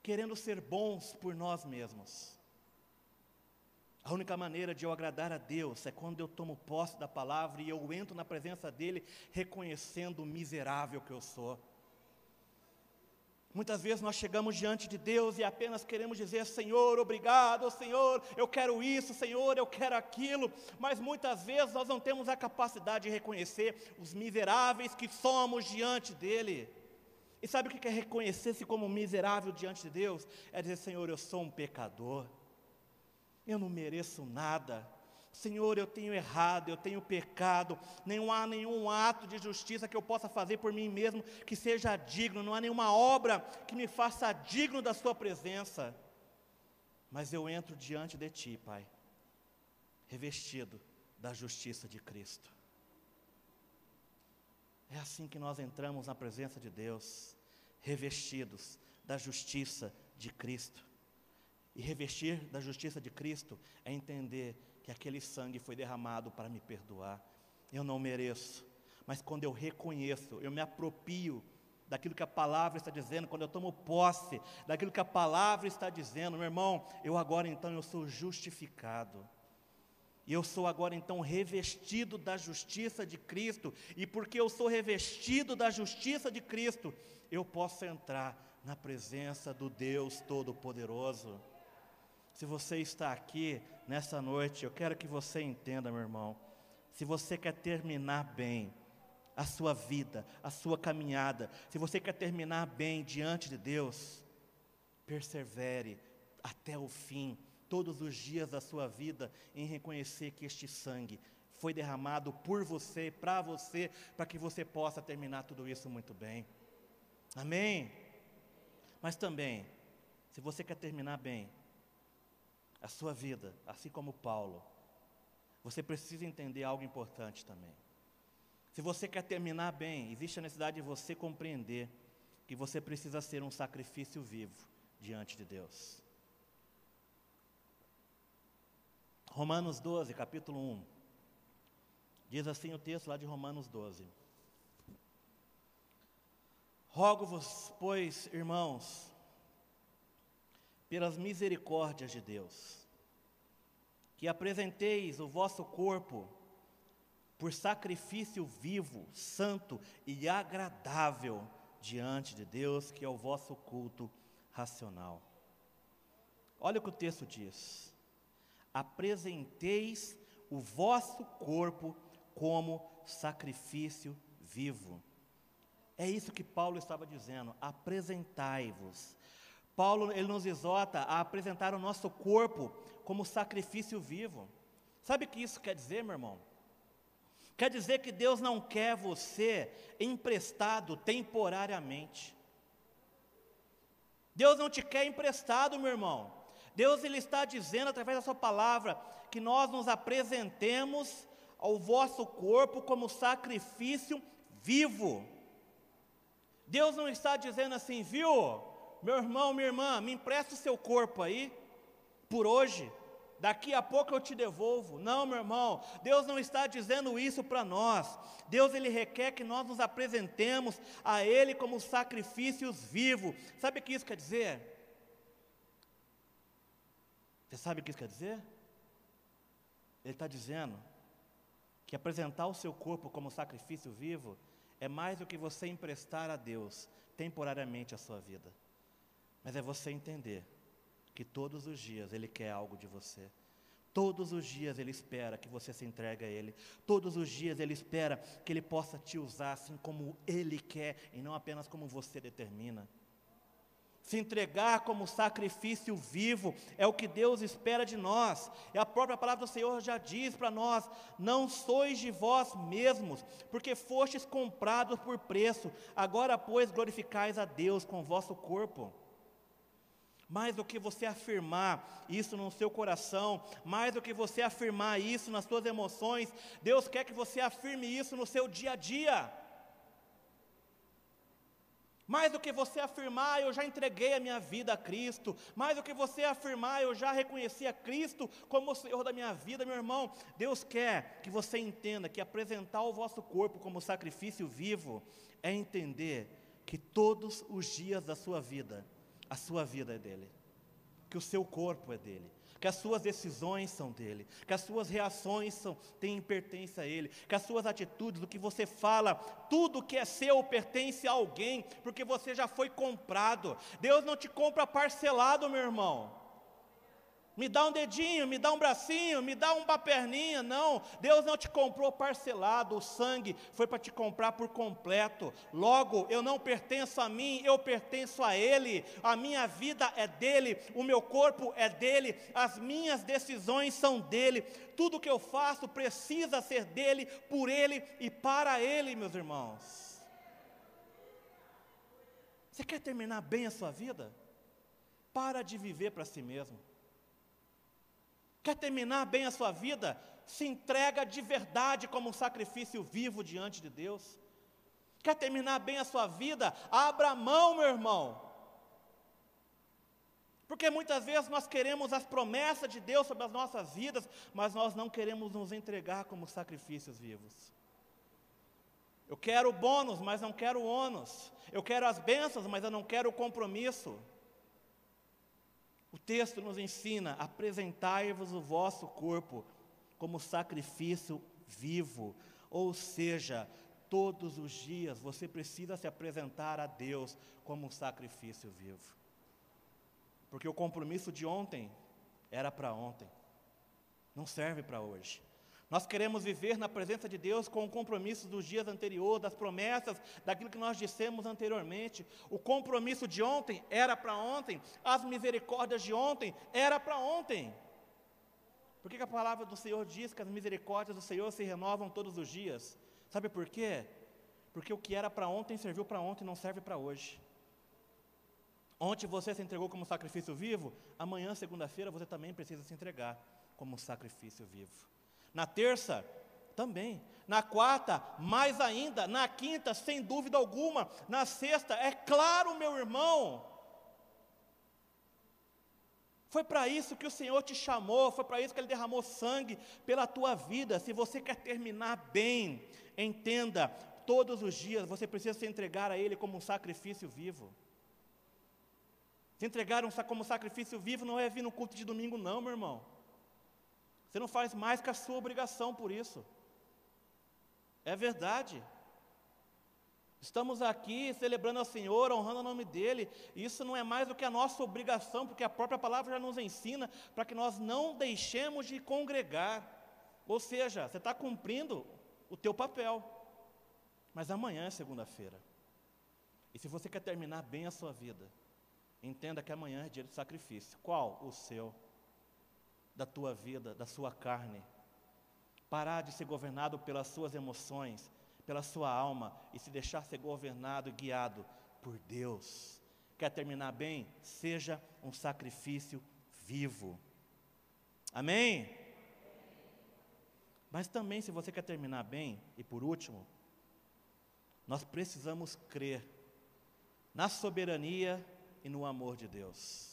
querendo ser bons por nós mesmos. A única maneira de eu agradar a Deus é quando eu tomo posse da palavra e eu entro na presença dEle, reconhecendo o miserável que eu sou. Muitas vezes nós chegamos diante de Deus e apenas queremos dizer: Senhor, obrigado, Senhor, eu quero isso, Senhor, eu quero aquilo, mas muitas vezes nós não temos a capacidade de reconhecer os miseráveis que somos diante dEle. E sabe o que é reconhecer-se como miserável diante de Deus? É dizer: Senhor, eu sou um pecador, eu não mereço nada, Senhor, eu tenho errado, eu tenho pecado, não há nenhum ato de justiça que eu possa fazer por mim mesmo que seja digno, não há nenhuma obra que me faça digno da Sua presença. Mas eu entro diante de Ti, Pai, revestido da justiça de Cristo. É assim que nós entramos na presença de Deus, revestidos da justiça de Cristo. E revestir da justiça de Cristo é entender que aquele sangue foi derramado para me perdoar. Eu não mereço, mas quando eu reconheço, eu me apropio daquilo que a palavra está dizendo, quando eu tomo posse daquilo que a palavra está dizendo, meu irmão, eu agora então eu sou justificado. E eu sou agora então revestido da justiça de Cristo, e porque eu sou revestido da justiça de Cristo, eu posso entrar na presença do Deus Todo-Poderoso. Se você está aqui nessa noite, eu quero que você entenda, meu irmão. Se você quer terminar bem a sua vida, a sua caminhada, se você quer terminar bem diante de Deus, persevere até o fim, todos os dias da sua vida, em reconhecer que este sangue foi derramado por você, para você, para que você possa terminar tudo isso muito bem. Amém? Mas também, se você quer terminar bem, a sua vida, assim como Paulo, você precisa entender algo importante também. Se você quer terminar bem, existe a necessidade de você compreender que você precisa ser um sacrifício vivo diante de Deus. Romanos 12, capítulo 1. Diz assim o texto lá de Romanos 12. Rogo-vos, pois, irmãos, pelas misericórdias de Deus, que apresenteis o vosso corpo por sacrifício vivo, santo e agradável diante de Deus, que é o vosso culto racional. Olha o que o texto diz: apresenteis o vosso corpo como sacrifício vivo. É isso que Paulo estava dizendo, apresentai-vos. Paulo ele nos exorta a apresentar o nosso corpo como sacrifício vivo. Sabe o que isso quer dizer, meu irmão? Quer dizer que Deus não quer você emprestado temporariamente. Deus não te quer emprestado, meu irmão. Deus ele está dizendo através da sua palavra que nós nos apresentemos ao vosso corpo como sacrifício vivo. Deus não está dizendo assim, viu? Meu irmão, minha irmã, me empresta o seu corpo aí por hoje daqui a pouco eu te devolvo. Não, meu irmão, Deus não está dizendo isso para nós. Deus ele requer que nós nos apresentemos a Ele como sacrifícios vivos. Sabe o que isso quer dizer? Você sabe o que isso quer dizer? Ele está dizendo que apresentar o seu corpo como sacrifício vivo é mais do que você emprestar a Deus temporariamente a sua vida, mas é você entender que todos os dias Ele quer algo de você. Todos os dias Ele espera que você se entregue a Ele. Todos os dias Ele espera que Ele possa te usar assim como Ele quer e não apenas como você determina. Se entregar como sacrifício vivo é o que Deus espera de nós. E a própria palavra do Senhor já diz para nós: Não sois de vós mesmos, porque fostes comprados por preço. Agora, pois, glorificais a Deus com o vosso corpo mais do que você afirmar isso no seu coração, mais do que você afirmar isso nas suas emoções, Deus quer que você afirme isso no seu dia a dia. Mais do que você afirmar, eu já entreguei a minha vida a Cristo. Mais do que você afirmar, eu já reconheci a Cristo como o Senhor da minha vida, meu irmão. Deus quer que você entenda que apresentar o vosso corpo como sacrifício vivo é entender que todos os dias da sua vida a sua vida é dele, que o seu corpo é dele, que as suas decisões são dele, que as suas reações são, têm pertence a ele, que as suas atitudes, o que você fala, tudo que é seu pertence a alguém, porque você já foi comprado. Deus não te compra parcelado, meu irmão. Me dá um dedinho, me dá um bracinho, me dá uma perninha. Não, Deus não te comprou parcelado, o sangue foi para te comprar por completo. Logo, eu não pertenço a mim, eu pertenço a Ele. A minha vida é dele, o meu corpo é dele, as minhas decisões são dele. Tudo que eu faço precisa ser dele, por Ele e para Ele, meus irmãos. Você quer terminar bem a sua vida? Para de viver para si mesmo. Quer terminar bem a sua vida? Se entrega de verdade como um sacrifício vivo diante de Deus. Quer terminar bem a sua vida? Abra mão, meu irmão. Porque muitas vezes nós queremos as promessas de Deus sobre as nossas vidas, mas nós não queremos nos entregar como sacrifícios vivos. Eu quero o bônus, mas não quero o ônus. Eu quero as bênçãos, mas eu não quero o compromisso. O texto nos ensina: apresentai-vos o vosso corpo como sacrifício vivo, ou seja, todos os dias você precisa se apresentar a Deus como um sacrifício vivo. Porque o compromisso de ontem era para ontem, não serve para hoje. Nós queremos viver na presença de Deus com o compromisso dos dias anteriores, das promessas, daquilo que nós dissemos anteriormente. O compromisso de ontem era para ontem, as misericórdias de ontem era para ontem. Por que, que a palavra do Senhor diz que as misericórdias do Senhor se renovam todos os dias? Sabe por quê? Porque o que era para ontem serviu para ontem não serve para hoje. Ontem você se entregou como sacrifício vivo, amanhã, segunda-feira, você também precisa se entregar como sacrifício vivo. Na terça, também. Na quarta, mais ainda. Na quinta, sem dúvida alguma. Na sexta, é claro, meu irmão. Foi para isso que o Senhor te chamou, foi para isso que Ele derramou sangue pela tua vida. Se você quer terminar bem, entenda, todos os dias você precisa se entregar a Ele como um sacrifício vivo. Se entregar como sacrifício vivo não é vir no culto de domingo, não, meu irmão. Você não faz mais que a sua obrigação por isso. É verdade. Estamos aqui celebrando ao Senhor, honrando o nome dEle. Isso não é mais do que a nossa obrigação, porque a própria palavra já nos ensina para que nós não deixemos de congregar. Ou seja, você está cumprindo o teu papel. Mas amanhã é segunda-feira. E se você quer terminar bem a sua vida, entenda que amanhã é dia de sacrifício. Qual? O seu da tua vida, da sua carne. parar de ser governado pelas suas emoções, pela sua alma e se deixar ser governado e guiado por Deus. Quer terminar bem? Seja um sacrifício vivo. Amém? Mas também, se você quer terminar bem, e por último, nós precisamos crer na soberania e no amor de Deus.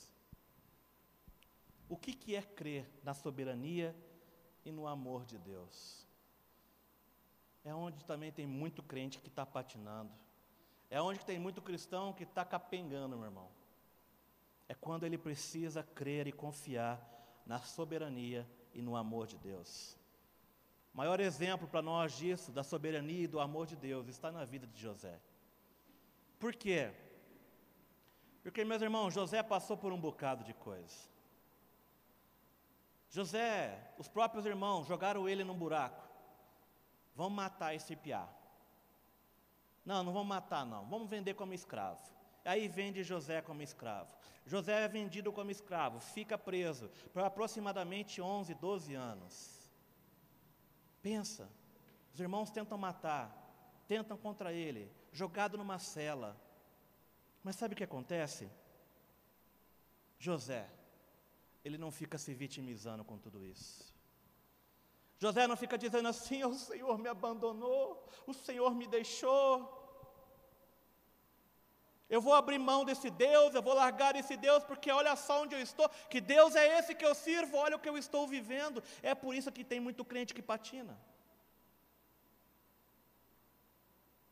O que, que é crer na soberania e no amor de Deus? É onde também tem muito crente que está patinando. É onde tem muito cristão que está capengando, meu irmão. É quando ele precisa crer e confiar na soberania e no amor de Deus. O maior exemplo para nós disso, da soberania e do amor de Deus, está na vida de José. Por quê? Porque, meus irmãos, José passou por um bocado de coisas. José, os próprios irmãos jogaram ele num buraco. Vamos matar esse piá. Não, não vamos matar, não. Vamos vender como escravo. Aí vende José como escravo. José é vendido como escravo, fica preso por aproximadamente 11, 12 anos. Pensa, os irmãos tentam matar, tentam contra ele, jogado numa cela. Mas sabe o que acontece? José, ele não fica se vitimizando com tudo isso. José não fica dizendo assim: o Senhor me abandonou, o Senhor me deixou. Eu vou abrir mão desse Deus, eu vou largar esse Deus, porque olha só onde eu estou, que Deus é esse que eu sirvo, olha o que eu estou vivendo. É por isso que tem muito crente que patina.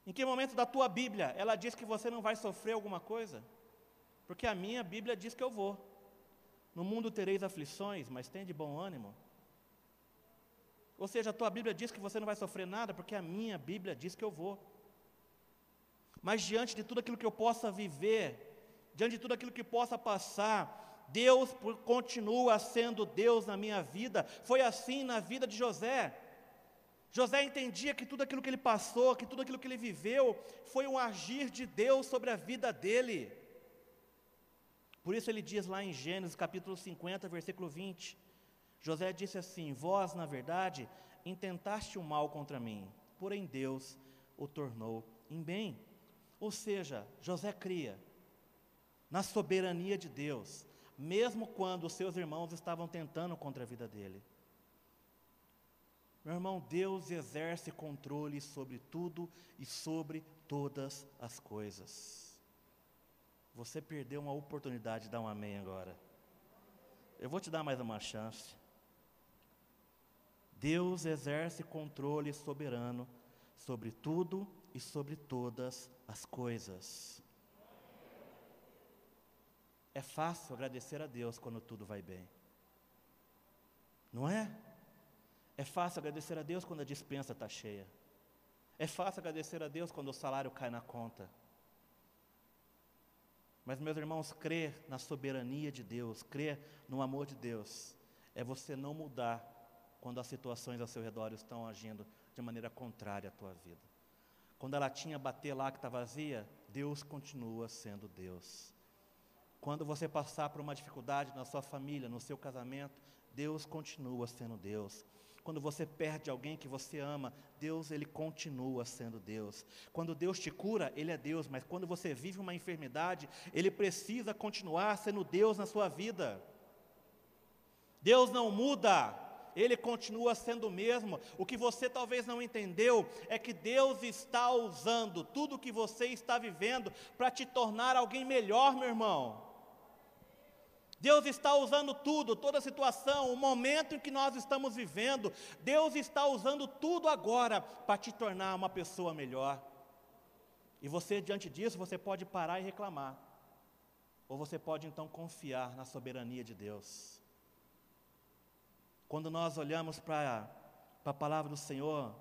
Em que momento da tua Bíblia ela diz que você não vai sofrer alguma coisa? Porque a minha Bíblia diz que eu vou. No mundo tereis aflições, mas tem de bom ânimo. Ou seja, a tua Bíblia diz que você não vai sofrer nada, porque a minha Bíblia diz que eu vou. Mas diante de tudo aquilo que eu possa viver, diante de tudo aquilo que possa passar, Deus continua sendo Deus na minha vida. Foi assim na vida de José. José entendia que tudo aquilo que ele passou, que tudo aquilo que ele viveu, foi um agir de Deus sobre a vida dele. Por isso ele diz lá em Gênesis capítulo 50, versículo 20: José disse assim: Vós, na verdade, intentaste o mal contra mim, porém Deus o tornou em bem. Ou seja, José cria na soberania de Deus, mesmo quando os seus irmãos estavam tentando contra a vida dele. Meu irmão, Deus exerce controle sobre tudo e sobre todas as coisas. Você perdeu uma oportunidade de dar um amém agora. Eu vou te dar mais uma chance. Deus exerce controle soberano sobre tudo e sobre todas as coisas. É fácil agradecer a Deus quando tudo vai bem. Não é? É fácil agradecer a Deus quando a dispensa está cheia. É fácil agradecer a Deus quando o salário cai na conta. Mas, meus irmãos, crer na soberania de Deus, crer no amor de Deus, é você não mudar quando as situações ao seu redor estão agindo de maneira contrária à tua vida. Quando a latinha bater lá que está vazia, Deus continua sendo Deus. Quando você passar por uma dificuldade na sua família, no seu casamento, Deus continua sendo Deus. Quando você perde alguém que você ama, Deus ele continua sendo Deus. Quando Deus te cura, ele é Deus, mas quando você vive uma enfermidade, ele precisa continuar sendo Deus na sua vida. Deus não muda ele continua sendo o mesmo. O que você talvez não entendeu é que Deus está usando tudo o que você está vivendo para te tornar alguém melhor, meu irmão. Deus está usando tudo, toda a situação, o momento em que nós estamos vivendo, Deus está usando tudo agora para te tornar uma pessoa melhor. E você, diante disso, você pode parar e reclamar, ou você pode então confiar na soberania de Deus. Quando nós olhamos para a palavra do Senhor,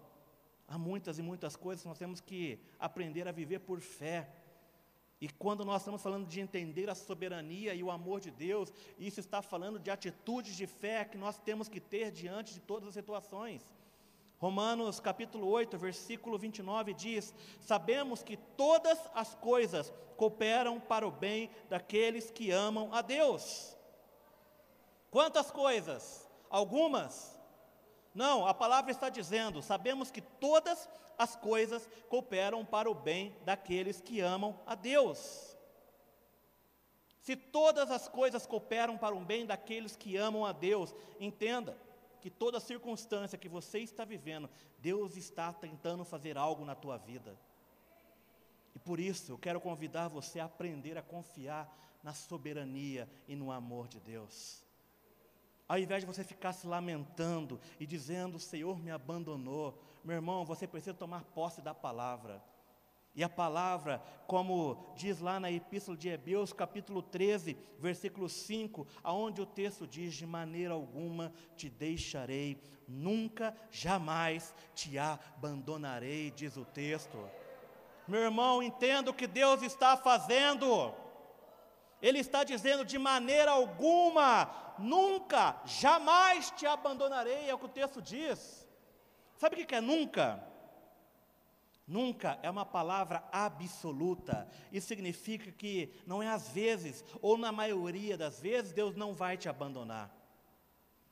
há muitas e muitas coisas que nós temos que aprender a viver por fé. E quando nós estamos falando de entender a soberania e o amor de Deus, isso está falando de atitudes de fé que nós temos que ter diante de todas as situações. Romanos capítulo 8, versículo 29 diz: Sabemos que todas as coisas cooperam para o bem daqueles que amam a Deus. Quantas coisas? Algumas? Não, a palavra está dizendo: sabemos que todas as coisas cooperam para o bem daqueles que amam a Deus. Se todas as coisas cooperam para o bem daqueles que amam a Deus, entenda que toda circunstância que você está vivendo, Deus está tentando fazer algo na tua vida. E por isso eu quero convidar você a aprender a confiar na soberania e no amor de Deus. Ao invés de você ficar se lamentando e dizendo, o Senhor me abandonou, meu irmão, você precisa tomar posse da palavra. E a palavra, como diz lá na Epístola de Hebreus, capítulo 13, versículo 5, aonde o texto diz: De maneira alguma te deixarei, nunca, jamais te abandonarei, diz o texto. Meu irmão, entenda o que Deus está fazendo. Ele está dizendo: de maneira alguma, nunca, jamais te abandonarei, é o que o texto diz. Sabe o que é nunca? Nunca é uma palavra absoluta. Isso significa que não é às vezes, ou na maioria das vezes, Deus não vai te abandonar.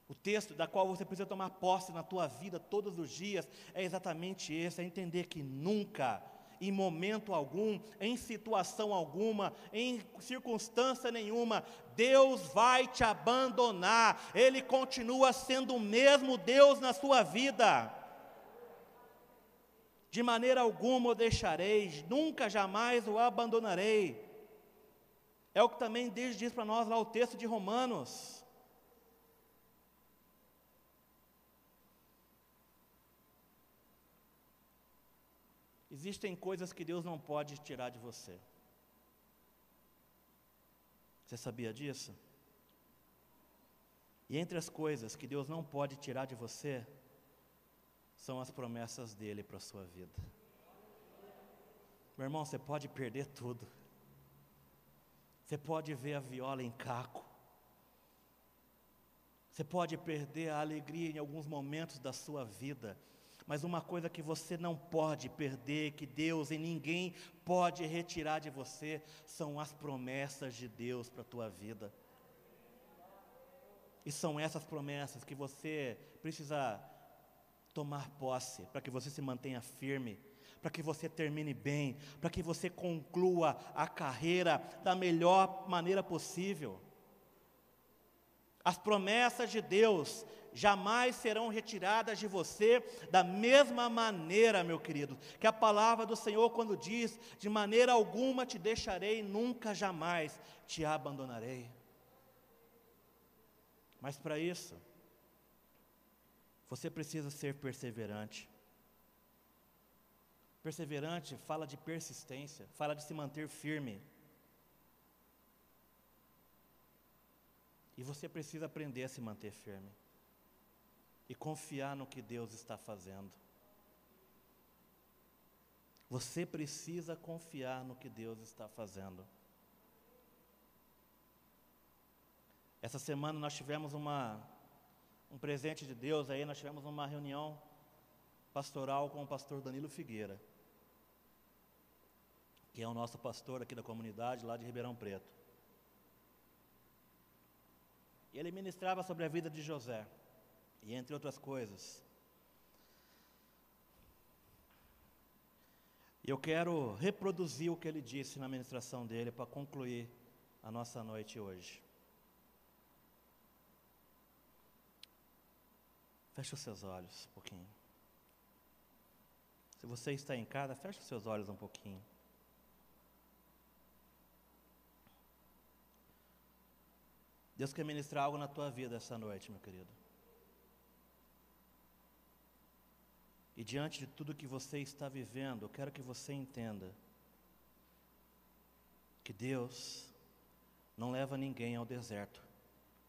O texto da qual você precisa tomar posse na tua vida todos os dias é exatamente esse: é entender que nunca em momento algum, em situação alguma, em circunstância nenhuma, Deus vai te abandonar, Ele continua sendo o mesmo Deus na sua vida. De maneira alguma o deixarei, nunca jamais o abandonarei. É o que também Deus diz para nós lá o texto de Romanos. Existem coisas que Deus não pode tirar de você. Você sabia disso? E entre as coisas que Deus não pode tirar de você, são as promessas dele para a sua vida. Meu irmão, você pode perder tudo. Você pode ver a viola em caco. Você pode perder a alegria em alguns momentos da sua vida. Mas uma coisa que você não pode perder, que Deus e ninguém pode retirar de você, são as promessas de Deus para a tua vida. E são essas promessas que você precisa tomar posse, para que você se mantenha firme, para que você termine bem, para que você conclua a carreira da melhor maneira possível. As promessas de Deus jamais serão retiradas de você da mesma maneira, meu querido, que a palavra do Senhor, quando diz: de maneira alguma te deixarei, nunca jamais te abandonarei. Mas para isso, você precisa ser perseverante. Perseverante fala de persistência, fala de se manter firme. E você precisa aprender a se manter firme e confiar no que Deus está fazendo. Você precisa confiar no que Deus está fazendo. Essa semana nós tivemos uma, um presente de Deus aí, nós tivemos uma reunião pastoral com o pastor Danilo Figueira, que é o nosso pastor aqui da comunidade, lá de Ribeirão Preto. E ele ministrava sobre a vida de José, e entre outras coisas. E eu quero reproduzir o que ele disse na ministração dele para concluir a nossa noite hoje. Feche os seus olhos um pouquinho. Se você está em casa, feche os seus olhos um pouquinho. Deus quer ministrar algo na tua vida essa noite, meu querido. E diante de tudo que você está vivendo, eu quero que você entenda que Deus não leva ninguém ao deserto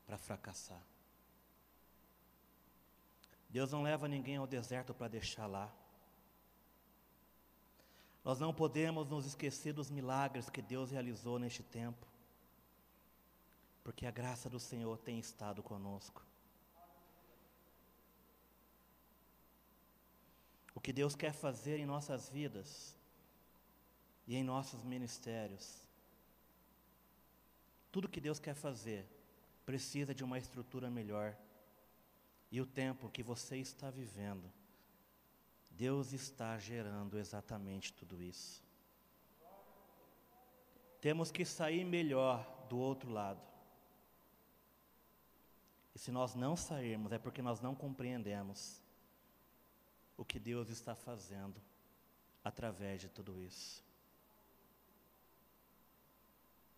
para fracassar. Deus não leva ninguém ao deserto para deixar lá. Nós não podemos nos esquecer dos milagres que Deus realizou neste tempo porque a graça do Senhor tem estado conosco. O que Deus quer fazer em nossas vidas e em nossos ministérios, tudo que Deus quer fazer precisa de uma estrutura melhor. e o tempo que você está vivendo, Deus está gerando exatamente tudo isso. Temos que sair melhor do outro lado. E se nós não sairmos, é porque nós não compreendemos o que Deus está fazendo através de tudo isso.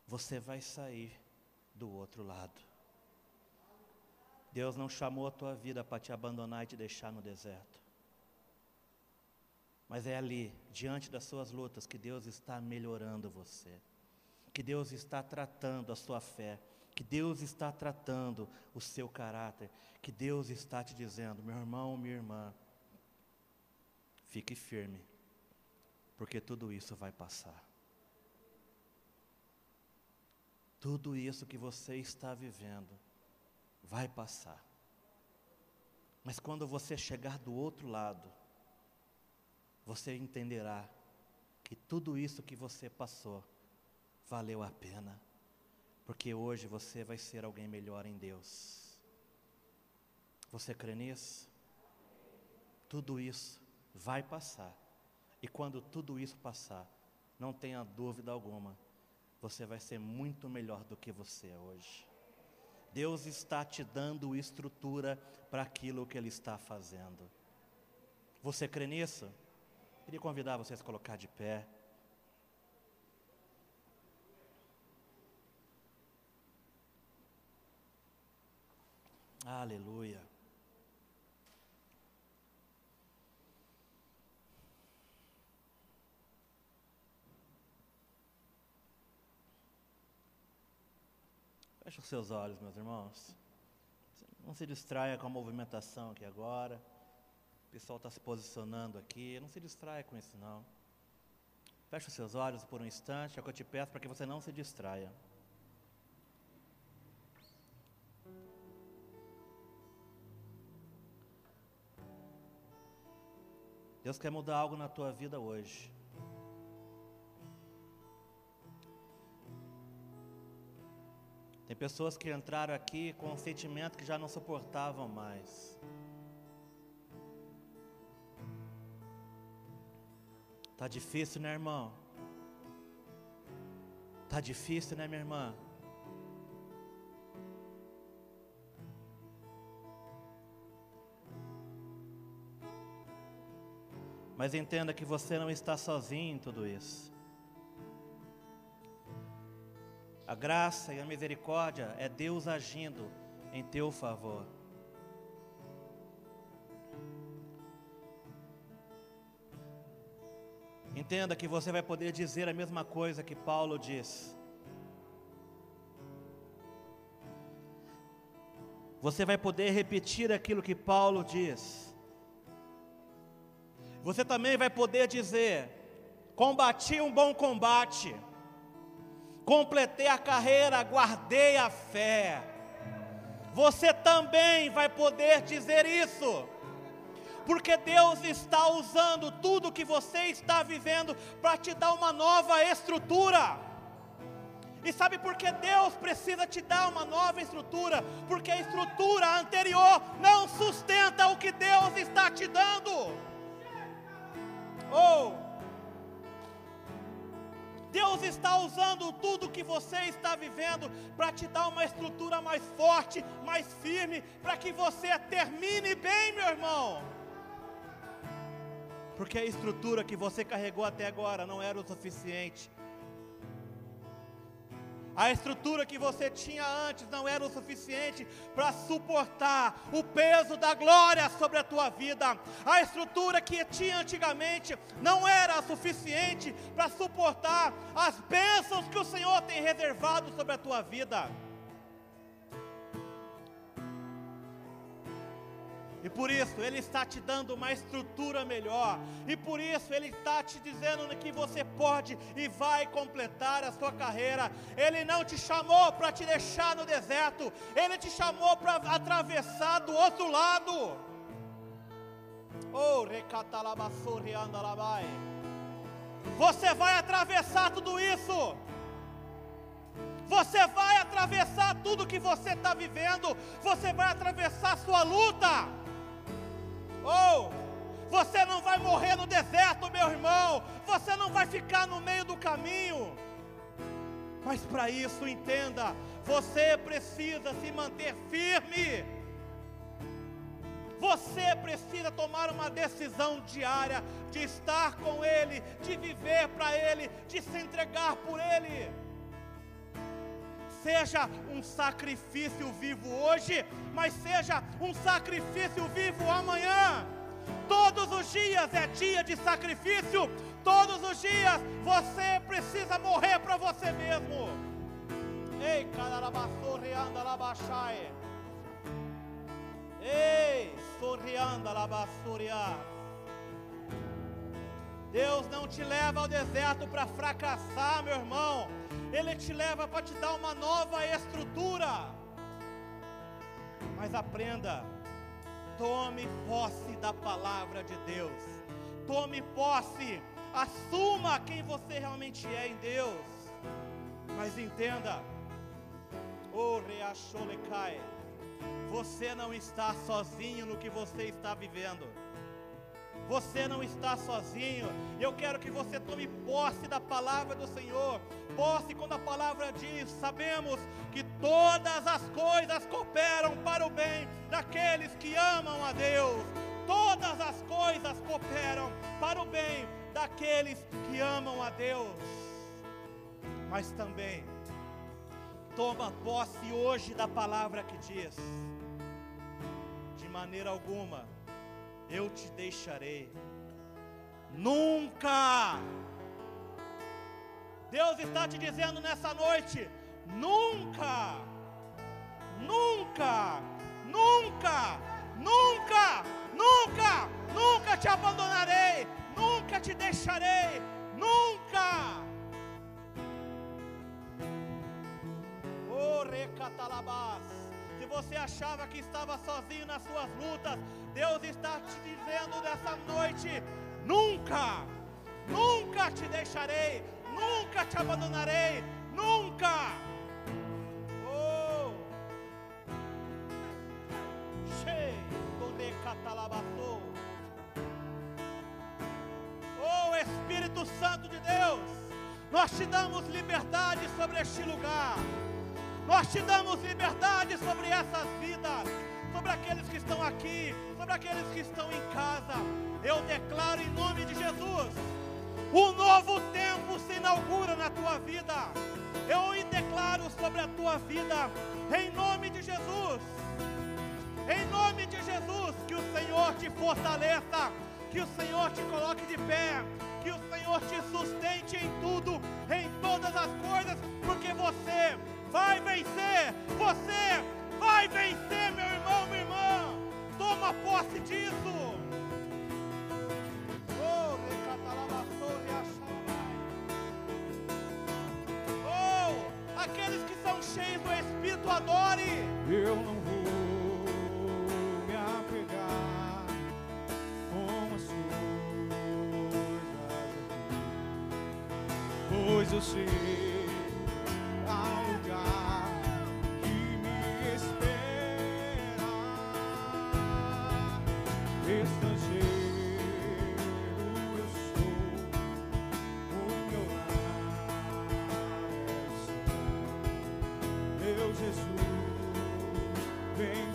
Você vai sair do outro lado. Deus não chamou a tua vida para te abandonar e te deixar no deserto. Mas é ali, diante das suas lutas, que Deus está melhorando você, que Deus está tratando a sua fé, que Deus está tratando o seu caráter, que Deus está te dizendo, meu irmão, minha irmã, fique firme, porque tudo isso vai passar. Tudo isso que você está vivendo vai passar. Mas quando você chegar do outro lado, você entenderá que tudo isso que você passou valeu a pena, porque hoje você vai ser alguém melhor em Deus. Você crê nisso? Tudo isso vai passar, e quando tudo isso passar, não tenha dúvida alguma, você vai ser muito melhor do que você é hoje. Deus está te dando estrutura para aquilo que Ele está fazendo. Você crê nisso? Queria convidar você a colocar de pé. Aleluia. Feche os seus olhos, meus irmãos. Não se distraia com a movimentação aqui agora. O pessoal está se posicionando aqui. Não se distraia com isso, não. Feche os seus olhos por um instante. É o que eu te peço para que você não se distraia. Deus quer mudar algo na tua vida hoje. Tem pessoas que entraram aqui com um sentimento que já não suportavam mais. Tá difícil, né, irmão? Tá difícil, né, minha irmã? Mas entenda que você não está sozinho em tudo isso. A graça e a misericórdia é Deus agindo em teu favor. Entenda que você vai poder dizer a mesma coisa que Paulo diz. Você vai poder repetir aquilo que Paulo diz. Você também vai poder dizer: combati um bom combate completei a carreira, guardei a fé. Você também vai poder dizer isso, porque Deus está usando tudo que você está vivendo para te dar uma nova estrutura. E sabe por que Deus precisa te dar uma nova estrutura? Porque a estrutura anterior não sustenta o que Deus está te dando. Oh, Deus está usando tudo que você está vivendo para te dar uma estrutura mais forte, mais firme, para que você termine bem, meu irmão. Porque a estrutura que você carregou até agora não era o suficiente. A estrutura que você tinha antes não era o suficiente para suportar o peso da glória sobre a tua vida. A estrutura que tinha antigamente não era suficiente para suportar as bênçãos que o Senhor tem reservado sobre a tua vida. E por isso Ele está te dando uma estrutura melhor. E por isso Ele está te dizendo que você pode e vai completar a sua carreira. Ele não te chamou para te deixar no deserto. Ele te chamou para atravessar do outro lado. Oh, Você vai atravessar tudo isso. Você vai atravessar tudo que você está vivendo, você vai atravessar sua luta. Ou oh, você não vai morrer no deserto, meu irmão. Você não vai ficar no meio do caminho. Mas para isso, entenda, você precisa se manter firme. Você precisa tomar uma decisão diária de estar com Ele, de viver para Ele, de se entregar por Ele. Seja um sacrifício vivo hoje, mas seja um sacrifício vivo amanhã. Todos os dias é dia de sacrifício, todos os dias você precisa morrer para você mesmo. Ei, caralabassou, anda labaxae. Ei, sorrianda labassuria. Deus não te leva ao deserto para fracassar, meu irmão. Ele te leva para te dar uma nova estrutura. Mas aprenda, tome posse da palavra de Deus. Tome posse, assuma quem você realmente é em Deus. Mas entenda, o reacholecai. Você não está sozinho no que você está vivendo. Você não está sozinho. Eu quero que você tome posse da palavra do Senhor. Posse quando a palavra diz: sabemos que todas as coisas cooperam para o bem daqueles que amam a Deus. Todas as coisas cooperam para o bem daqueles que amam a Deus. Mas também toma posse hoje da palavra que diz: de maneira alguma eu te deixarei. Nunca. Deus está te dizendo nessa noite: nunca, nunca, nunca, nunca, nunca, nunca te abandonarei, nunca te deixarei, nunca. Oh, recatalabás você achava que estava sozinho nas suas lutas, Deus está te dizendo nessa noite: nunca, nunca te deixarei, nunca te abandonarei, nunca. Oh, oh Espírito Santo de Deus, nós te damos liberdade sobre este lugar. Nós te damos liberdade sobre essas vidas, sobre aqueles que estão aqui, sobre aqueles que estão em casa. Eu declaro em nome de Jesus: um novo tempo se inaugura na tua vida. Eu declaro sobre a tua vida, em nome de Jesus. Em nome de Jesus, que o Senhor te fortaleça, que o Senhor te coloque de pé, que o Senhor te sustente em tudo, em todas as coisas, porque você vai vencer, você vai vencer, meu irmão, minha irmã. Toma posse disso. Oh, aqueles que são cheios do Espírito, adore. Eu não vou me apegar com as coisas pois eu sei. living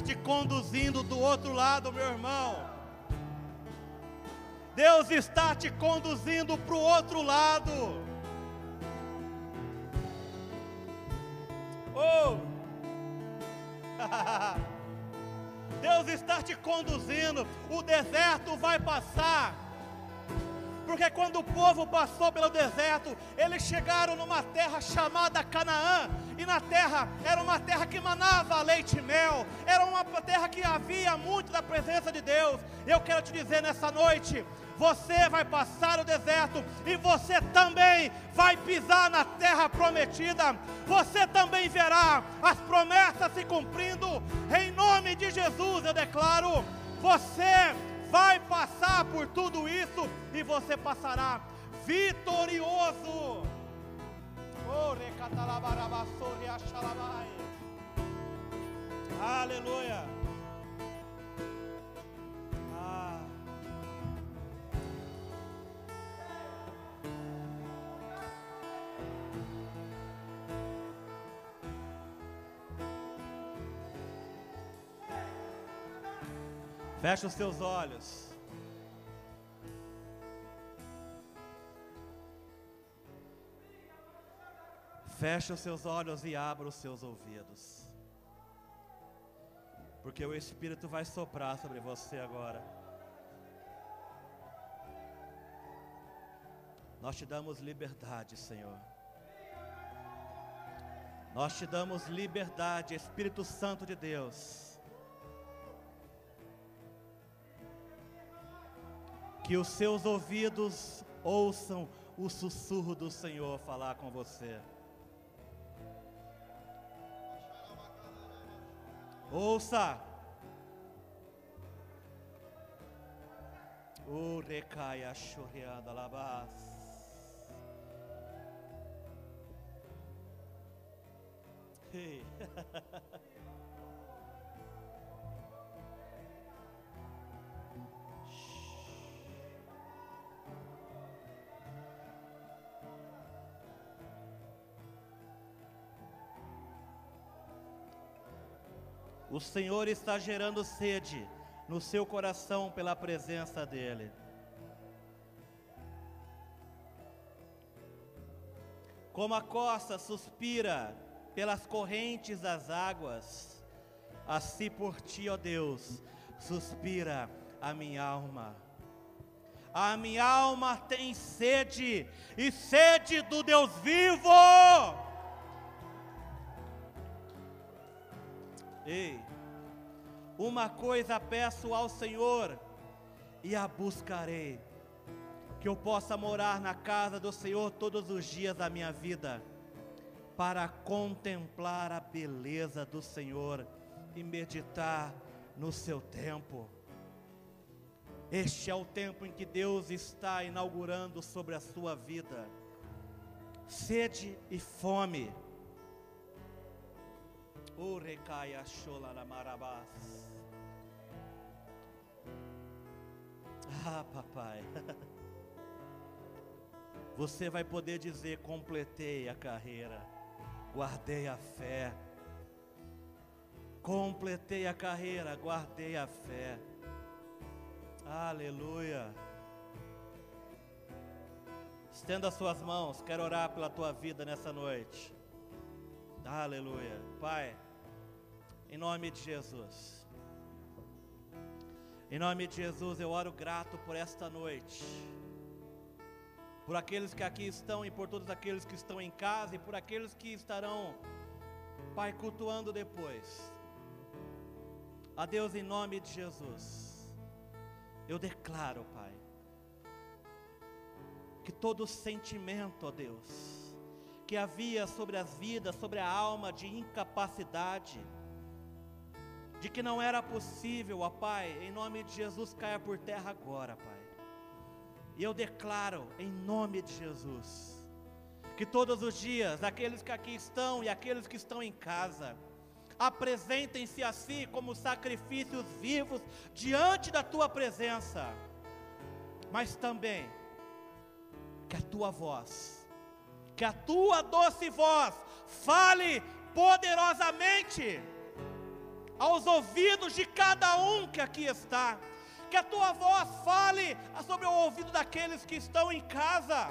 está te conduzindo do outro lado, meu irmão. Deus está te conduzindo para o outro lado. Oh! Deus está te conduzindo, o deserto vai passar. Porque quando o povo passou pelo deserto, eles chegaram numa terra chamada Canaã, e na terra era uma terra que manava leite e mel, era uma terra que havia muito da presença de Deus. Eu quero te dizer nessa noite, você vai passar o deserto e você também vai pisar na terra prometida. Você também verá as promessas se cumprindo. Em nome de Jesus, eu declaro: você vai passar por tudo isso e você passará vitorioso. Aleluia. Ah. Os seus olhos. Feche os seus olhos e abra os seus ouvidos. Porque o Espírito vai soprar sobre você agora. Nós te damos liberdade, Senhor. Nós te damos liberdade, Espírito Santo de Deus. que os seus ouvidos ouçam o sussurro do Senhor falar com você. Ouça. O recaia chorreada labás. Hey. O Senhor está gerando sede no seu coração pela presença dEle. Como a costa suspira pelas correntes das águas, assim por ti, ó Deus, suspira a minha alma. A minha alma tem sede, e sede do Deus vivo. Ei, uma coisa peço ao Senhor e a buscarei, que eu possa morar na casa do Senhor todos os dias da minha vida, para contemplar a beleza do Senhor e meditar no seu tempo. Este é o tempo em que Deus está inaugurando sobre a sua vida. Sede e fome o recaia chola marabás. Ah, papai. Você vai poder dizer: completei a carreira, guardei a fé. Completei a carreira, guardei a fé. Aleluia. Estenda as suas mãos, quero orar pela tua vida nessa noite. Aleluia. Pai. Em nome de Jesus. Em nome de Jesus, eu oro grato por esta noite. Por aqueles que aqui estão e por todos aqueles que estão em casa e por aqueles que estarão, Pai, cultuando depois. A Deus, em nome de Jesus, eu declaro, Pai, que todo sentimento, ó Deus, que havia sobre as vidas, sobre a alma de incapacidade, de que não era possível, ó Pai, em nome de Jesus, caia por terra agora, Pai. E eu declaro, em nome de Jesus, que todos os dias, aqueles que aqui estão e aqueles que estão em casa, apresentem-se a si como sacrifícios vivos diante da tua presença, mas também que a tua voz, que a tua doce voz fale poderosamente aos ouvidos de cada um que aqui está. Que a tua voz fale sobre o ouvido daqueles que estão em casa.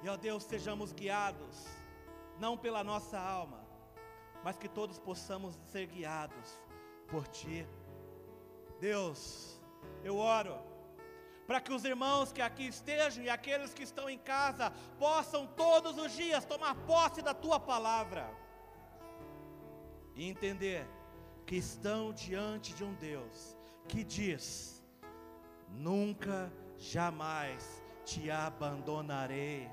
E ó Deus, sejamos guiados, não pela nossa alma, mas que todos possamos ser guiados por Ti. Deus, eu oro para que os irmãos que aqui estejam e aqueles que estão em casa possam todos os dias tomar posse da tua palavra e entender que estão diante de um Deus que diz: nunca, jamais te abandonarei.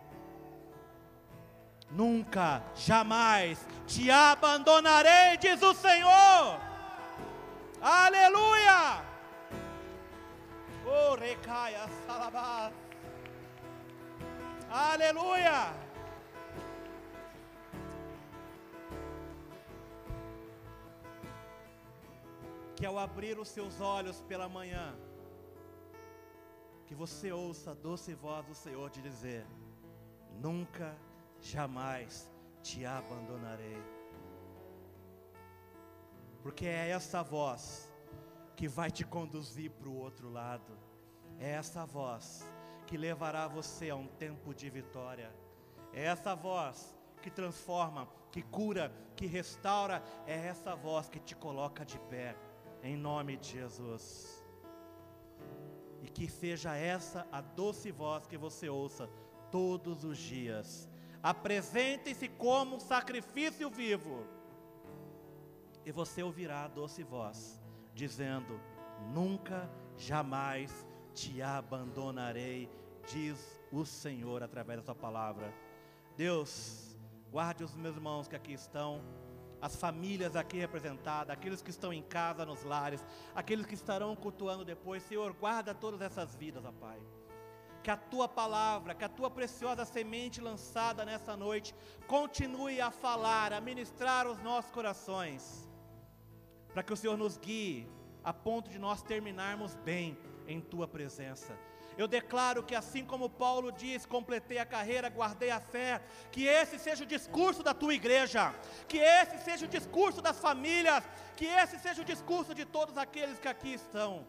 Nunca, jamais te abandonarei, diz o Senhor. Aleluia! Oh, recaia, salabás. Aleluia! Ao abrir os seus olhos pela manhã, que você ouça a doce voz do Senhor de dizer: Nunca, jamais te abandonarei. Porque é essa voz que vai te conduzir para o outro lado. É essa voz que levará você a um tempo de vitória. É essa voz que transforma, que cura, que restaura. É essa voz que te coloca de pé, em nome de Jesus. E que seja essa a doce voz que você ouça todos os dias. Apresente-se como um sacrifício vivo. E você ouvirá a doce voz dizendo: Nunca, jamais te abandonarei, diz o Senhor através da sua palavra. Deus, guarde os meus irmãos que aqui estão, as famílias aqui representadas, aqueles que estão em casa, nos lares, aqueles que estarão cultuando depois. Senhor, guarda todas essas vidas, ó Pai. Que a tua palavra, que a tua preciosa semente lançada nessa noite continue a falar, a ministrar os nossos corações para que o Senhor nos guie a ponto de nós terminarmos bem em tua presença. Eu declaro que assim como Paulo diz, completei a carreira, guardei a fé, que esse seja o discurso da tua igreja, que esse seja o discurso das famílias, que esse seja o discurso de todos aqueles que aqui estão.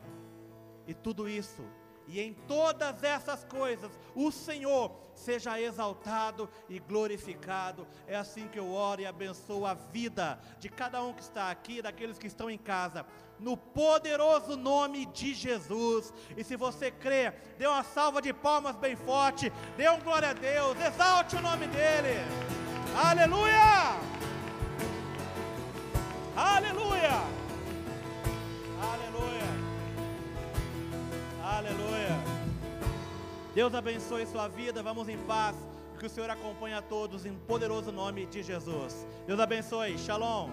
E tudo isso e em todas essas coisas o Senhor seja exaltado e glorificado. É assim que eu oro e abençoo a vida de cada um que está aqui, daqueles que estão em casa, no poderoso nome de Jesus. E se você crê, dê uma salva de palmas bem forte, dê um glória a Deus, exalte o nome dEle. Aleluia! Aleluia! Aleluia. Deus abençoe sua vida. Vamos em paz. Que o Senhor acompanhe a todos em poderoso nome de Jesus. Deus abençoe. Shalom.